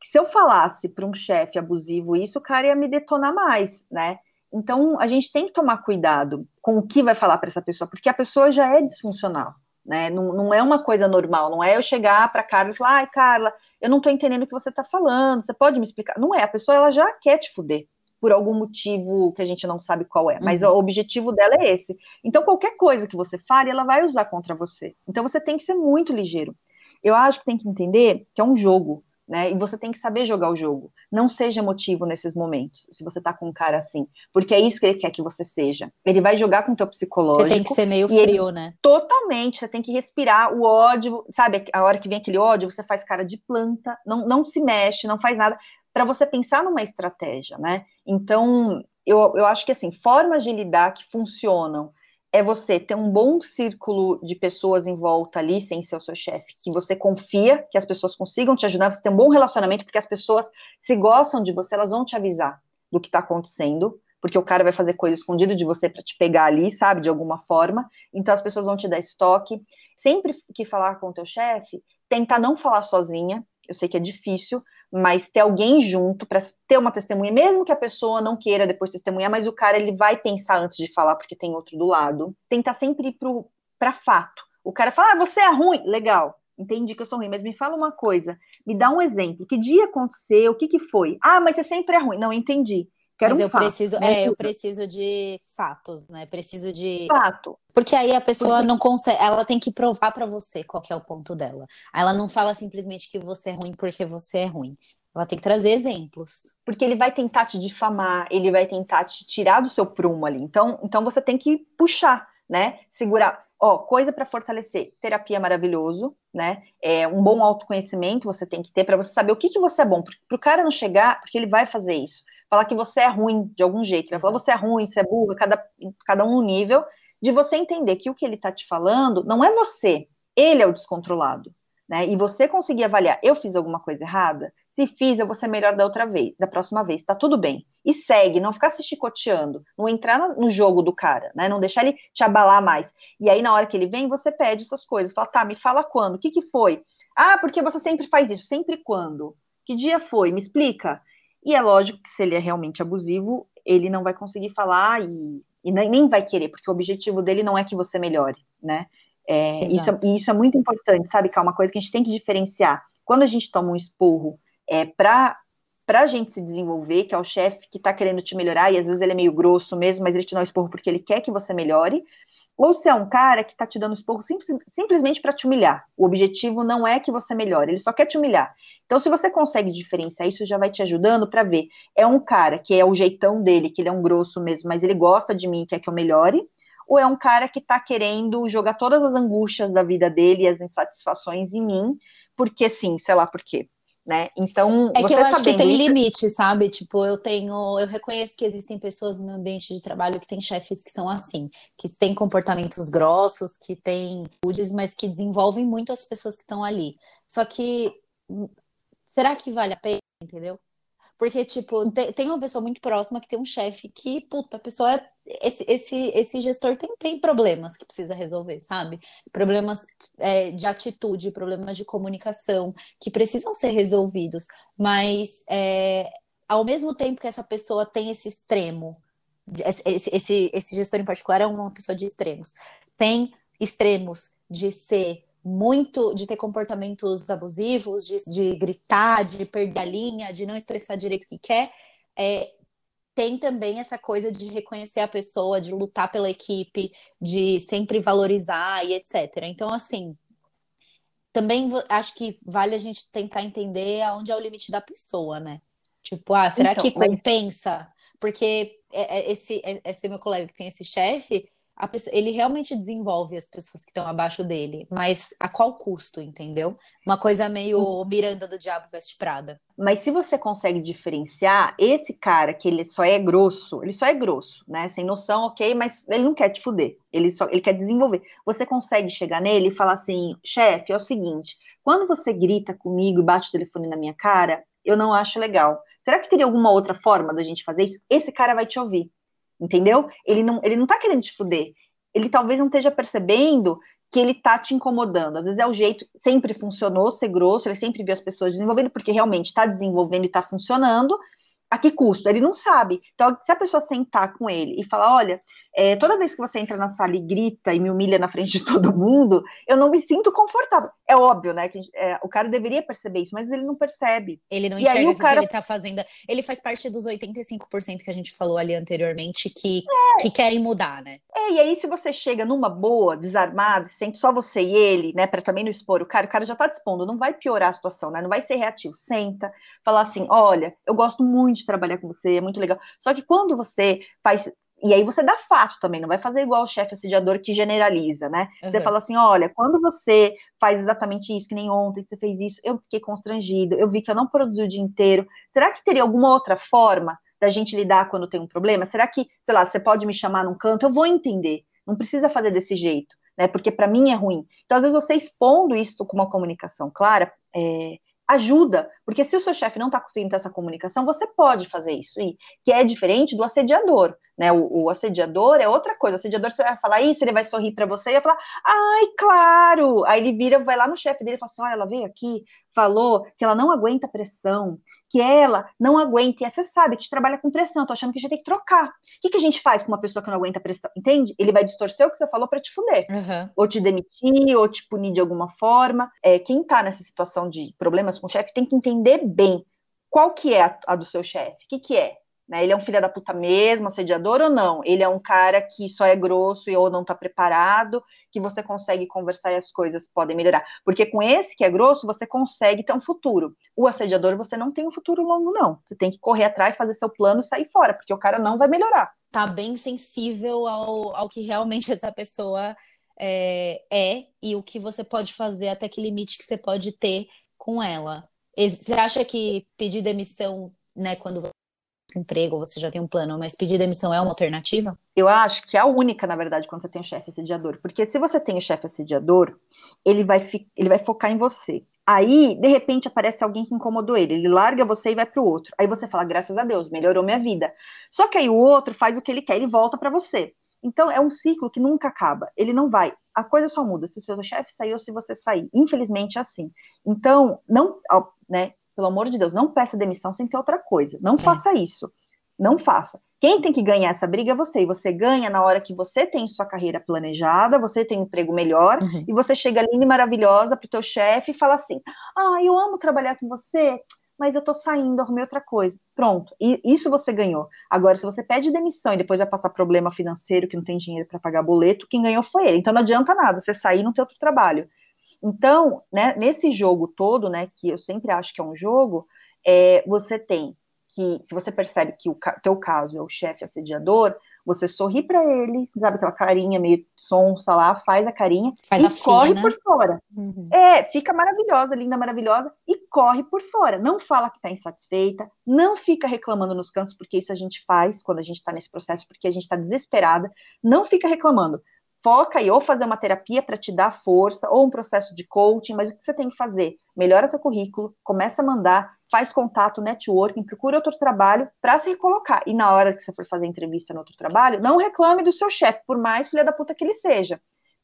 que se eu falasse para um chefe abusivo isso, o cara ia me detonar mais, né? Então, a gente tem que tomar cuidado com o que vai falar para essa pessoa, porque a pessoa já é disfuncional, né? Não, não é uma coisa normal, não é eu chegar para Carla e falar, ai, Carla, eu não estou entendendo o que você está falando, você pode me explicar? Não é, a pessoa ela já quer te fuder, por algum motivo que a gente não sabe qual é, mas uhum. o objetivo dela é esse. Então, qualquer coisa que você fale, ela vai usar contra você. Então, você tem que ser muito ligeiro. Eu acho que tem que entender que é um jogo, né? E você tem que saber jogar o jogo. Não seja emotivo nesses momentos, se você tá com um cara assim, porque é isso que ele quer que você seja. Ele vai jogar com o teu psicológico. Você tem que ser meio frio, né? Totalmente, você tem que respirar o ódio, sabe? A hora que vem aquele ódio, você faz cara de planta, não, não se mexe, não faz nada para você pensar numa estratégia, né? Então, eu, eu acho que assim, formas de lidar que funcionam é você ter um bom círculo de pessoas em volta ali, sem ser o seu chefe, que você confia que as pessoas consigam te ajudar, você tem um bom relacionamento, porque as pessoas, se gostam de você, elas vão te avisar do que está acontecendo, porque o cara vai fazer coisa escondida de você para te pegar ali, sabe, de alguma forma. Então as pessoas vão te dar estoque. Sempre que falar com o teu chefe, tentar não falar sozinha. Eu sei que é difícil, mas ter alguém junto para ter uma testemunha, mesmo que a pessoa não queira depois testemunhar, mas o cara ele vai pensar antes de falar porque tem outro do lado. Tentar sempre ir para fato. O cara fala, ah, você é ruim, legal, entendi que eu sou ruim, mas me fala uma coisa, me dá um exemplo, que dia aconteceu, o que que foi? Ah, mas você sempre é ruim. Não, entendi. Quero Mas um eu fato, preciso, né? é, eu preciso de fatos, né? Preciso de Fato. porque aí a pessoa não consegue, ela tem que provar pra você qual que é o ponto dela. Ela não fala simplesmente que você é ruim porque você é ruim. Ela tem que trazer exemplos. Porque ele vai tentar te difamar, ele vai tentar te tirar do seu prumo ali. Então, então você tem que puxar, né? Segurar. Ó, coisa para fortalecer. Terapia é maravilhoso, né? É um bom autoconhecimento você tem que ter para você saber o que, que você é bom. Para o cara não chegar, porque ele vai fazer isso. Falar que você é ruim de algum jeito. Ele vai falar, você é ruim, você é burro, cada, cada um no nível. De você entender que o que ele tá te falando não é você. Ele é o descontrolado, né? E você conseguir avaliar, eu fiz alguma coisa errada? Se fiz, eu vou ser melhor da outra vez, da próxima vez. Tá tudo bem. E segue, não ficar se chicoteando, não entrar no- no jogo do cara, né? Não deixar ele te abalar mais. E aí, na hora que ele vem, você pede essas coisas. Fala, tá, me fala quando? O que que foi? Ah, porque você sempre faz isso. Sempre quando? Que dia foi? Me explica. E é lógico que se ele é realmente abusivo, ele não vai conseguir falar e, e nem, vai querer, porque o objetivo dele não é que você melhore, né? É, isso, é- e isso é muito importante, sabe, que é uma coisa que a gente tem que diferenciar. Quando a gente toma um esporro é, para a gente se desenvolver, que é o chefe que está querendo te melhorar, e às vezes ele é meio grosso mesmo, mas ele te dá um esporro porque ele quer que você melhore, ou se é um cara que está te dando esporro simples- simplesmente para te humilhar. O objetivo não é que você melhore, ele só quer te humilhar. Então, se você consegue diferenciar isso, já vai te ajudando para ver. É um cara que é o jeitão dele, que ele é um grosso mesmo, mas ele gosta de mim e quer que eu melhore, ou é um cara que está querendo jogar todas as angústias da vida dele e as insatisfações em mim, porque sim, sei lá por quê. Né? Então, É que eu acho que tem isso- limite, sabe? Tipo, eu tenho, eu reconheço que existem pessoas no meu ambiente de trabalho que têm chefes que são assim, que têm comportamentos grossos, que têm atitudes, mas que desenvolvem muito as pessoas que estão ali. Só que será que vale a pena, entendeu? Porque, tipo, tem, uma pessoa muito próxima que tem um chefe que, puta, a pessoa é. Esse, esse, esse gestor tem, tem problemas que precisa resolver, sabe? Problemas é, de atitude, problemas de comunicação que precisam ser resolvidos. Mas é, ao mesmo tempo que essa pessoa tem esse extremo, esse, esse, esse gestor em particular é uma pessoa de extremos, tem extremos de ser muito, de ter comportamentos abusivos, de, de gritar, de perder a linha, de não expressar direito o que quer, é, tem também essa coisa de reconhecer a pessoa, de lutar pela equipe, de sempre valorizar e etc. Então, assim, também acho que vale a gente tentar entender aonde é o limite da pessoa, né? Tipo, ah, será Então, que compensa? Porque é- é esse, é- esse meu colega que tem esse chefe, pessoa- ele realmente desenvolve as pessoas que estão abaixo dele, mas a qual custo, entendeu? Uma coisa meio Miranda do Diabo Veste Prada. Mas se você consegue diferenciar esse cara que ele só é grosso, ele só é grosso, né? Sem noção, ok, mas ele não quer te fuder. Ele só ele quer desenvolver. Você consegue chegar nele e falar assim, chefe, é o seguinte, quando você grita comigo e bate o telefone na minha cara, eu não acho legal. Será que teria alguma outra forma da gente fazer isso? Esse cara vai te ouvir. Entendeu? Ele não, ele não tá querendo te fuder. Ele talvez não esteja percebendo que ele tá te incomodando. Às vezes é o jeito, sempre funcionou ser grosso, ele sempre viu as pessoas desenvolvendo, porque realmente está desenvolvendo e está funcionando. A que custo? Ele não sabe. Então, se a pessoa sentar com ele e falar: olha, é, toda vez que você entra na sala e grita e me humilha na frente de todo mundo, eu não me sinto confortável. É óbvio, né? Que é, o cara deveria perceber isso, mas ele não percebe. Ele não E aí enxerga o que cara- ele tá fazendo. Ele faz parte dos 85% que a gente falou ali anteriormente que, que querem mudar, né? É, e aí, se você chega numa boa, desarmado, sente só você e ele, né, para também não expor o cara, o cara já tá dispondo, não vai piorar a situação, né, não vai ser reativo. Senta, falar assim: olha, eu gosto muito de trabalhar com você, é muito legal. Só que quando você faz. E aí você dá fato também, não vai fazer igual o chefe assediador que generaliza, né? Você Uhum. fala assim: olha, quando você faz exatamente isso, que nem ontem que você fez isso, eu fiquei constrangido, eu vi que eu não produzi o dia inteiro. Será que teria alguma outra forma da gente lidar quando tem um problema? Será que, sei lá, você pode me chamar num canto? Eu vou entender. Não precisa fazer desse jeito, né? Porque para mim é ruim. Então, às vezes, você expondo isso com uma comunicação clara, é, ajuda, Porque se o seu chefe não está conseguindo ter essa comunicação, você pode fazer isso, e que é diferente do assediador, né? O, o, assediador é outra coisa. O assediador, você vai falar isso, ele vai sorrir para você e vai falar, ai, claro! Aí ele vira, vai lá no chefe dele e fala assim: olha, ela veio aqui, falou que ela não aguenta pressão, que ela não aguenta, e você sabe que a gente trabalha com pressão, tô achando que a gente tem que trocar. O que, que a gente faz com uma pessoa que não aguenta pressão? Entende? Ele vai distorcer o que você falou para te fuder. Uhum. Ou te demitir, ou te punir de alguma forma. É, quem tá nessa situação de problemas com o chefe tem que entender bem qual que é a, a do seu chefe. O que, que é? Né? Ele é um filho da puta mesmo, assediador ou não? Ele é um cara que só é grosso e ou não tá preparado, que você consegue conversar e as coisas podem melhorar. Porque com esse que é grosso, você consegue ter um futuro. O assediador, você não tem um futuro longo, não. Você tem que correr atrás, fazer seu plano e sair fora, porque o cara não vai melhorar. Tá bem sensível ao, ao que realmente essa pessoa é, é e o que você pode fazer, até que limite que você pode ter com ela. Você acha que pedir demissão, né, quando emprego, você já tem um plano, mas pedir demissão é uma alternativa? Eu acho que é a única, na verdade, quando você tem um chefe assediador. Porque se você tem o um chefe assediador, ele vai, ele vai focar em você. Aí, de repente, aparece alguém que incomodou ele. Ele larga você e vai para o outro. Aí você fala, graças a Deus, melhorou minha vida. Só que aí o outro faz o que ele quer, ele volta para você. Então, é um ciclo que nunca acaba. Ele não vai. A coisa só muda se o seu chefe sair ou se você sair. Infelizmente, é assim. Então, não, né, pelo amor de Deus, não peça demissão sem ter outra coisa. Não é. faça isso. Não faça. Quem tem que ganhar essa briga é você. E você ganha na hora que você tem sua carreira planejada, você tem um emprego melhor, uhum. e você chega linda e maravilhosa pro teu chefe e fala assim: Ah, eu amo trabalhar com você, mas eu tô saindo, arrumei outra coisa. Pronto. E isso você ganhou. Agora, se você pede demissão e depois vai passar problema financeiro, que não tem dinheiro para pagar boleto, quem ganhou foi ele. Então não adianta nada você sair e não ter outro trabalho. Então, né, nesse jogo todo, né, que eu sempre acho que é um jogo, é, você tem que, se você percebe que o teu caso é o chefe assediador, você sorri para ele, sabe aquela carinha meio sonsa lá, faz a carinha faz e a corre fina. por fora. Uhum. É, fica maravilhosa, linda, maravilhosa e corre por fora. Não fala que está insatisfeita, não fica reclamando nos cantos, porque isso a gente faz quando a gente está nesse processo, porque a gente está desesperada. Não fica reclamando foca aí ou fazer uma terapia para te dar força, ou um processo de coaching, mas o que você tem que fazer? Melhora seu currículo, começa a mandar, faz contato, networking, procura outro trabalho para se recolocar. E na hora que você for fazer entrevista no outro trabalho, não reclame do seu chefe, por mais filha da puta que ele seja.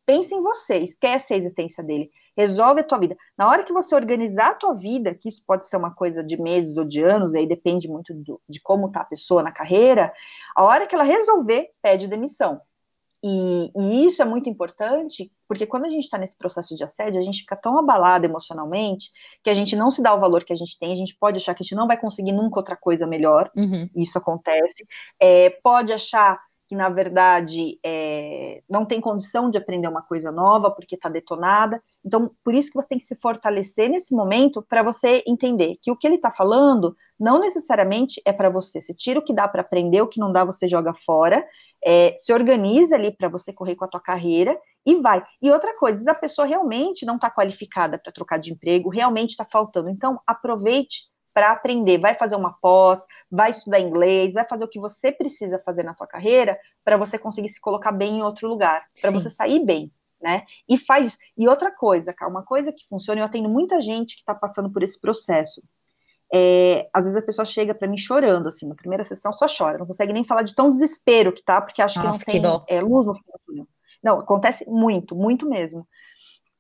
Pense em você, esquece a existência dele, resolve a tua vida. Na hora que você organizar a tua vida, que isso pode ser uma coisa de meses ou de anos, aí depende muito do, de como tá a pessoa na carreira, a hora que ela resolver, pede demissão. E, e, isso é muito importante, porque quando a gente está nesse processo de assédio, a gente fica tão abalado emocionalmente que a gente não se dá o valor que a gente tem, a gente pode achar que a gente não vai conseguir nunca outra coisa melhor, uhum. isso acontece, é, pode achar que, na verdade, é, não tem condição de aprender uma coisa nova porque está detonada. Então, por isso que você tem que se fortalecer nesse momento para você entender que o que ele está falando não necessariamente é para você. Você tira o que dá para aprender, o que não dá você joga fora é, se organiza ali para você correr com a tua carreira e vai. E outra coisa, a pessoa realmente não está qualificada para trocar de emprego, realmente está faltando. Então, aproveite para aprender, vai fazer uma pós, vai estudar inglês, vai fazer o que você precisa fazer na tua carreira para você conseguir se colocar bem em outro lugar, para você sair bem, né? E faz isso. E outra coisa, uma coisa que funciona, eu atendo muita gente que está passando por esse processo. É, às vezes a pessoa chega para mim chorando, assim, na primeira sessão só chora, não consegue nem falar de tão desespero que tá, porque acha Nossa, que não tem é, luz no túnel. Não, acontece muito, muito mesmo.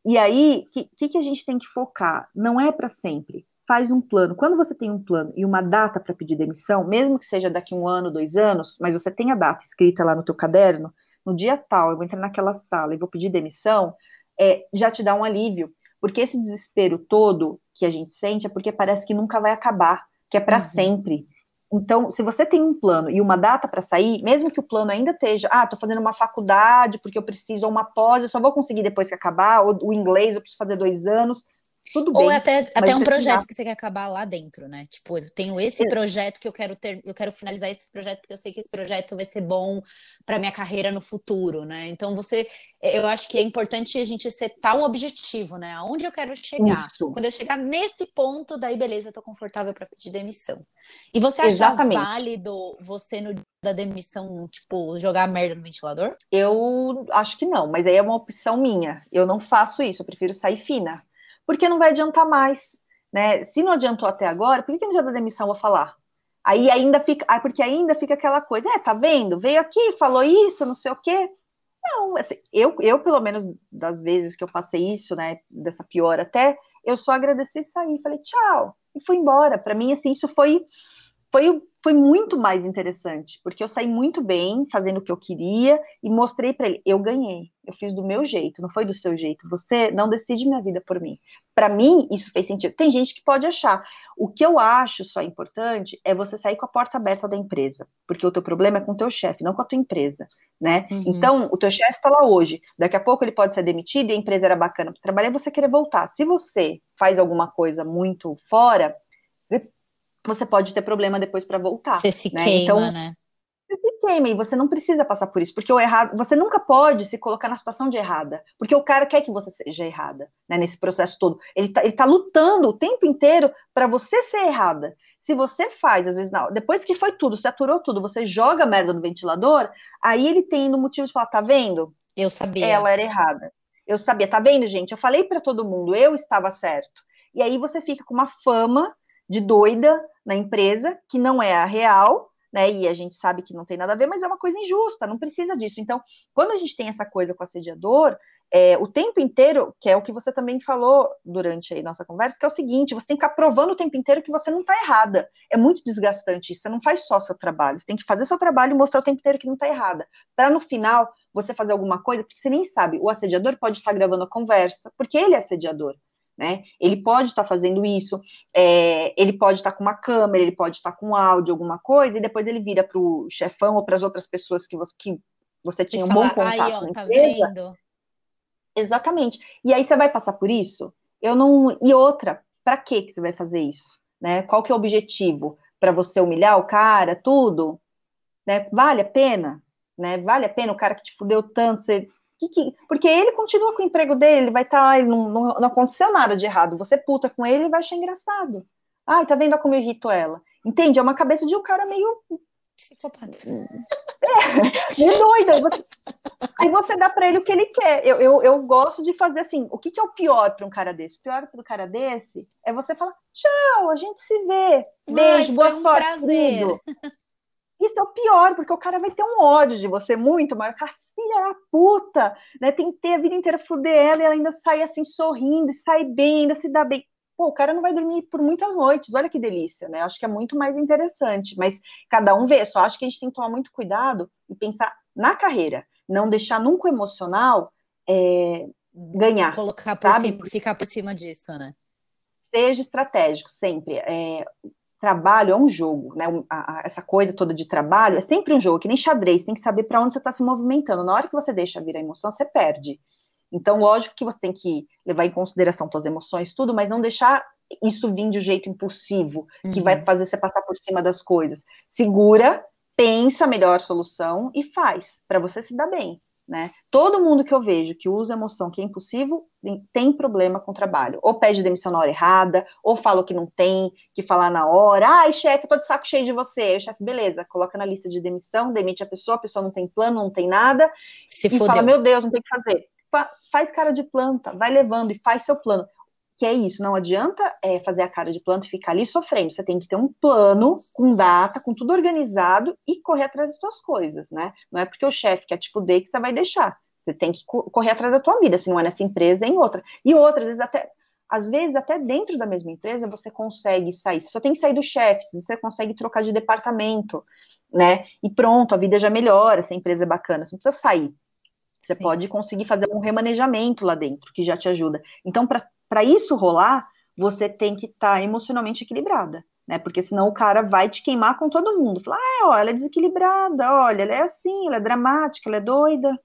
E aí, o que, que, que a gente tem que focar? Não é para sempre. Faz um plano. Quando você tem um plano e uma data para pedir demissão, mesmo que seja daqui um ano, dois anos, mas você tem a data escrita lá no teu caderno, no dia tal, eu vou entrar naquela sala e vou pedir demissão, é, já te dá um alívio porque esse desespero todo que a gente sente é porque parece que nunca vai acabar, que é para uhum. sempre. Então, se você tem um plano e uma data para sair, mesmo que o plano ainda esteja, ah, estou fazendo uma faculdade porque eu preciso, ou uma pós, eu só vou conseguir depois que acabar, ou o inglês eu preciso fazer dois anos, tudo Ou bem. até, até um projeto que você quer acabar lá dentro, né? Tipo, eu tenho esse projeto que eu quero ter, eu quero finalizar esse projeto porque eu sei que esse projeto vai ser bom para minha carreira no futuro, né? Então você, eu acho que é importante a gente setar um objetivo, né? Aonde eu quero chegar. Isso. Quando eu chegar nesse ponto, daí beleza, eu tô confortável para pedir demissão. E você acha Exatamente. válido você no dia da demissão, tipo, jogar merda no ventilador? Eu acho que não, mas aí é uma opção minha. Eu não faço isso, eu prefiro sair fina porque não vai adiantar mais. né? Se não adiantou até agora, por que, no dia da demissão eu vou falar? Aí ainda fica, porque ainda fica aquela coisa, é, tá vendo? Veio aqui, falou isso, não sei o quê. Não, assim, eu, eu, pelo menos, das vezes que eu passei isso, né, dessa pior até, eu só agradeci e saí, falei tchau, e fui embora. Para mim, assim, isso foi, foi foi muito mais interessante, porque eu saí muito bem, fazendo o que eu queria e mostrei para ele, eu ganhei, eu fiz do meu jeito, não foi do seu jeito. Você não decide minha vida por mim. Para mim isso fez sentido. Tem gente que pode achar. O que eu acho só importante é você sair com a porta aberta da empresa, porque o teu problema é com o teu chefe, não com a tua empresa, né? Uhum. Então, o teu chefe está lá hoje, daqui a pouco ele pode ser demitido e a empresa era bacana para trabalhar, e você querer voltar. Se você faz alguma coisa muito fora, você pode ter problema depois para voltar. Você se né? queima, então, né? Você se queima e você não precisa passar por isso, porque o errado, você nunca pode se colocar na situação de errada, porque o cara quer que você seja errada, né, nesse processo todo. Ele tá, ele tá lutando o tempo inteiro para você ser errada. Se você faz, às vezes, não, depois que foi tudo, se aturou tudo, você joga a merda no ventilador, aí ele tem no motivo de falar, tá vendo? Eu sabia. Ela era errada. Eu sabia, tá vendo, gente? Eu falei para todo mundo, eu estava certo. E aí você fica com uma fama de doida na empresa, que não é a real, né? E a gente sabe que não tem nada a ver, mas é uma coisa injusta, não precisa disso. Então, quando a gente tem essa coisa com o assediador, é, o tempo inteiro, que é o que você também falou durante a nossa conversa, que é o seguinte: você tem que ficar provando o tempo inteiro que você não está errada. É muito desgastante isso. Você não faz só seu trabalho, você tem que fazer seu trabalho e mostrar o tempo inteiro que não está errada. Para no final você fazer alguma coisa, porque você nem sabe, o assediador pode estar gravando a conversa, porque ele é assediador né? Ele pode estar tá fazendo isso, é, ele pode estar tá com uma câmera, ele pode estar tá com áudio, alguma coisa, e depois ele vira para o chefão ou para as outras pessoas que você, que você tinha um bom contato aí, ó, tá vendo? Exatamente. E aí você vai passar por isso? Eu não. E outra, para que que você vai fazer isso? Né? Qual que é o objetivo? Para você humilhar o cara, tudo? Né? Vale a pena? Né? Vale a pena o cara que te fudeu tanto, você que que... Porque ele continua com o emprego dele, ele vai estar, tá, não, não, não, aconteceu nada de errado. Você puta com ele, ele vai achar engraçado. Ai, tá vendo como eu irrito ela? Entende? É uma cabeça de um cara meio. Psicopata. É, meio doida. Aí você, aí você dá para ele o que ele quer. Eu, eu, eu gosto de fazer assim: o que, que é o pior para um cara desse? O pior para um cara desse é você falar: tchau, a gente se vê. Beijo, Ai, boa um sorte. Prazer. Tudo. Isso é o pior, porque o cara vai ter um ódio de você muito maior. Cara, filha da puta, né? Tem que ter a vida inteira fuder ela e ela ainda sai assim sorrindo, e sai bem, ainda se dá bem. Pô, o cara não vai dormir por muitas noites, olha que delícia, né? Acho que é muito mais interessante, mas cada um vê, só acho que a gente tem que tomar muito cuidado e pensar na carreira, não deixar nunca o emocional é, ganhar. Colocar por sabe? cima, ficar por cima disso, né? Seja estratégico sempre. É, trabalho é um jogo, né? A, a, essa coisa toda de trabalho é sempre um jogo, que nem xadrez, tem que saber para onde você está se movimentando. Na hora que você deixa vir a emoção, você perde. Então, lógico que você tem que levar em consideração suas emoções, tudo, mas não deixar isso vir de um jeito impulsivo, que uhum. vai fazer você passar por cima das coisas. Segura, pensa a melhor solução e faz, para você se dar bem né? Todo mundo que eu vejo que usa emoção que é impossível tem problema com o trabalho. Ou pede demissão na hora errada, ou fala que não tem, que falar na hora. Ai, chefe, tô de saco cheio de você. Aí o chefe, beleza, coloca na lista de demissão, demite a pessoa, a pessoa não tem plano, não tem nada. Se e fodeu. fala, meu Deus, não tem o que fazer. Faz cara de planta, vai levando e faz seu plano que é isso, não adianta é, fazer a cara de planta e ficar ali sofrendo. Você tem que ter um plano com data, com tudo organizado e correr atrás das suas coisas, né? Não é porque o chefe quer te fuder que você vai deixar. Você tem que correr atrás da tua vida, se não é nessa empresa, é em outra. E outras vezes até às vezes, até dentro da mesma empresa, você consegue sair. Você só tem que sair do chefe, você consegue trocar de departamento, né? E pronto, a vida já melhora, se a empresa é bacana. Você não precisa sair. Você Sim. pode conseguir fazer um remanejamento lá dentro, que já te ajuda. Então, para para isso rolar, você tem que estar tá emocionalmente equilibrada, né? Porque senão o cara vai te queimar com todo mundo. Falar, ah, ó, ela é desequilibrada, olha, ela é assim, ela é dramática, ela é doida.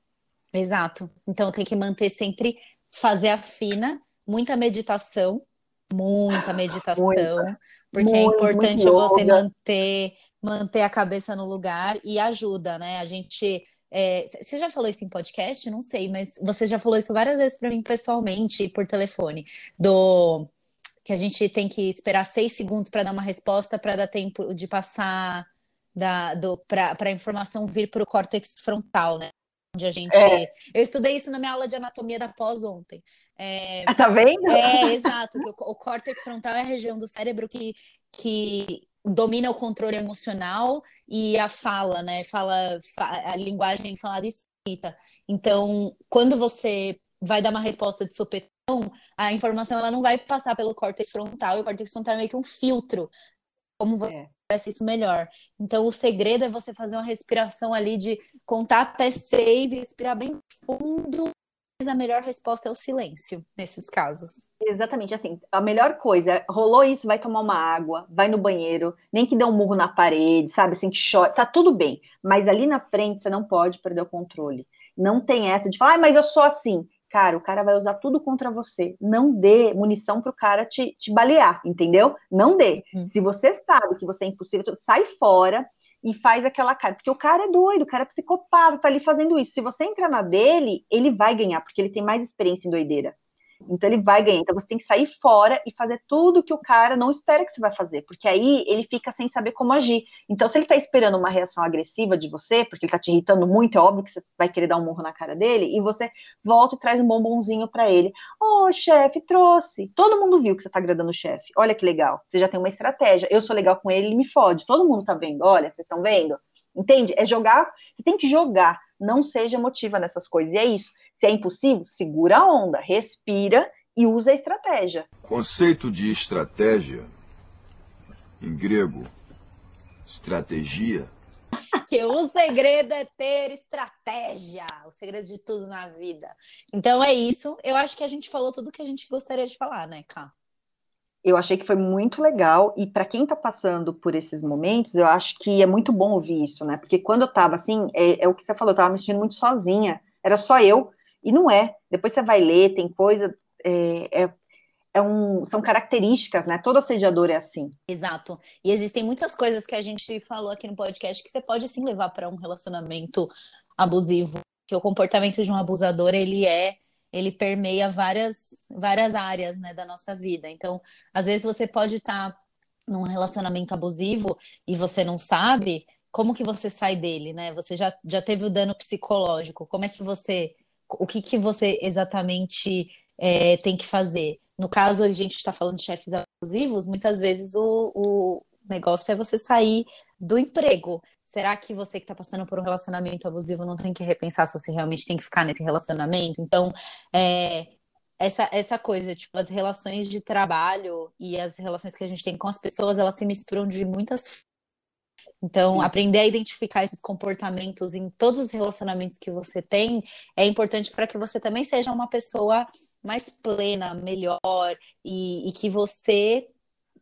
Exato. Então tem que manter sempre, fazer a fina, muita meditação, muita meditação, muita, porque é muito, é importante você manter manter a cabeça no lugar e ajuda, né? A gente é, você já falou isso em podcast? Não sei, mas você já falou isso várias vezes para mim pessoalmente e por telefone. Do que a gente tem que esperar seis segundos para dar uma resposta para dar tempo de passar para a informação vir para o córtex frontal, né? onde a gente. É. Eu estudei isso na minha aula de anatomia da pós ontem. É... Ah, tá vendo? É, exato. Que o, o córtex frontal é a região do cérebro que, que domina o controle emocional e a fala, né? Fala a linguagem falada e escrita. Então, quando você vai dar uma resposta de supetão, a informação ela não vai passar pelo córtex frontal, e o córtex frontal é meio que um filtro. Como você é isso melhor. Então, o segredo é você fazer uma respiração ali de contar até seis e respirar bem fundo. A melhor resposta é o silêncio nesses casos. Exatamente, assim, a melhor coisa, rolou isso, vai tomar uma água, vai no banheiro, nem que dê um murro na parede, sabe, assim, que chora, tá tudo bem, mas ali na frente você não pode perder o controle. Não tem essa de falar, ah, mas eu sou assim cara, o cara vai usar tudo contra você. Não dê munição pro cara te, te balear, entendeu? Não dê. Uhum. Se você sabe que você é impossível, sai fora e faz aquela cara. Porque o cara é doido, o cara é psicopata, tá ali fazendo isso. Se você entrar na dele, ele vai ganhar, porque ele tem mais experiência em doideira. Então ele vai ganhar. Então você tem que sair fora e fazer tudo que o cara não espera que você vai fazer, porque aí ele fica sem saber como agir. Então se ele tá esperando uma reação agressiva de você, porque ele tá te irritando muito, é óbvio que você vai querer dar um murro na cara dele, e você volta e traz um bombonzinho para ele. Ô, oh, chefe, trouxe. Todo mundo viu que você tá agradando o chefe. Olha que legal. Você já tem uma estratégia. Eu sou legal com ele, ele me fode. Todo mundo tá vendo. Olha, vocês estão vendo? Entende? É jogar. Você tem que jogar. Não seja emotiva nessas coisas. E é isso. Se é impossível, segura a onda, respira e usa a estratégia. Conceito de estratégia, em grego, estratégia. que o segredo é ter estratégia, o segredo de tudo na vida. Então é isso. Eu acho que a gente falou tudo que a gente gostaria de falar, né, Ká? Eu achei que foi muito legal e para quem está passando por esses momentos, eu acho que é muito bom ouvir isso, né? Porque quando eu estava assim, é, é, o que você falou, eu estava me sentindo muito sozinha. Era só eu e não é. Depois você vai ler, tem coisa. É, é, é um, são características, né? Todo assediador é assim. Exato. E existem muitas coisas que a gente falou aqui no podcast que você pode sim levar para um relacionamento abusivo. Que o comportamento de um abusador ele é ele permeia várias várias áreas né, da nossa vida. Então, às vezes você pode estar tá num relacionamento abusivo e você não sabe como que você sai dele, né? Você já, já teve o dano psicológico. Como é que você o que, que você exatamente é, tem que fazer. No caso, a gente está falando de chefes abusivos, muitas vezes o, o negócio é você sair do emprego. Será que você que está passando por um relacionamento abusivo não tem que repensar se você realmente tem que ficar nesse relacionamento? Então, é, essa, essa coisa, tipo, as relações de trabalho e as relações que a gente tem com as pessoas, elas se misturam de muitas então, Sim. aprender a identificar esses comportamentos em todos os relacionamentos que você tem é importante para que você também seja uma pessoa mais plena, melhor e, e que você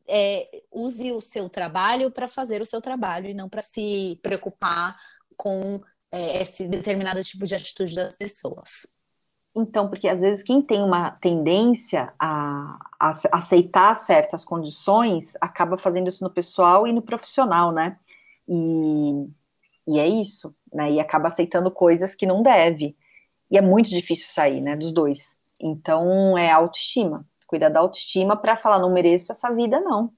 é, use o seu trabalho para fazer o seu trabalho e não para se preocupar com é, esse determinado tipo de atitude das pessoas. Então, porque às vezes quem tem uma tendência a, a, aceitar certas condições acaba fazendo isso no pessoal e no profissional, né? E, e é isso, né? E acaba aceitando coisas que não deve. E é muito difícil sair, né, dos dois. Então, é autoestima. Cuidar da autoestima para falar, não mereço essa vida, não.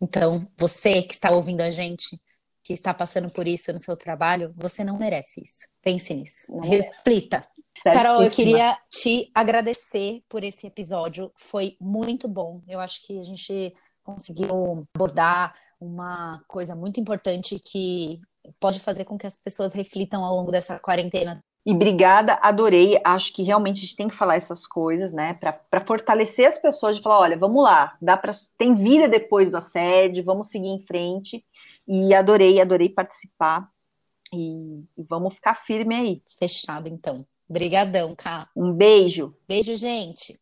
Então, você que está ouvindo a gente, que está passando por isso no seu trabalho, você não merece isso. Pense nisso. Não Reflita. Carol, eu queria te agradecer por esse episódio. Foi muito bom. Eu acho que a gente conseguiu abordar uma coisa muito importante que pode fazer com que as pessoas reflitam ao longo dessa quarentena. E obrigada, adorei. Acho que realmente a gente tem que falar essas coisas, né, para fortalecer as pessoas de falar, olha, vamos lá, dá para tem vida depois do assédio, vamos seguir em frente. E adorei, adorei participar. E, e vamos ficar firme aí. Fechado, então. Obrigadão, Cá. Um beijo. Beijo, gente.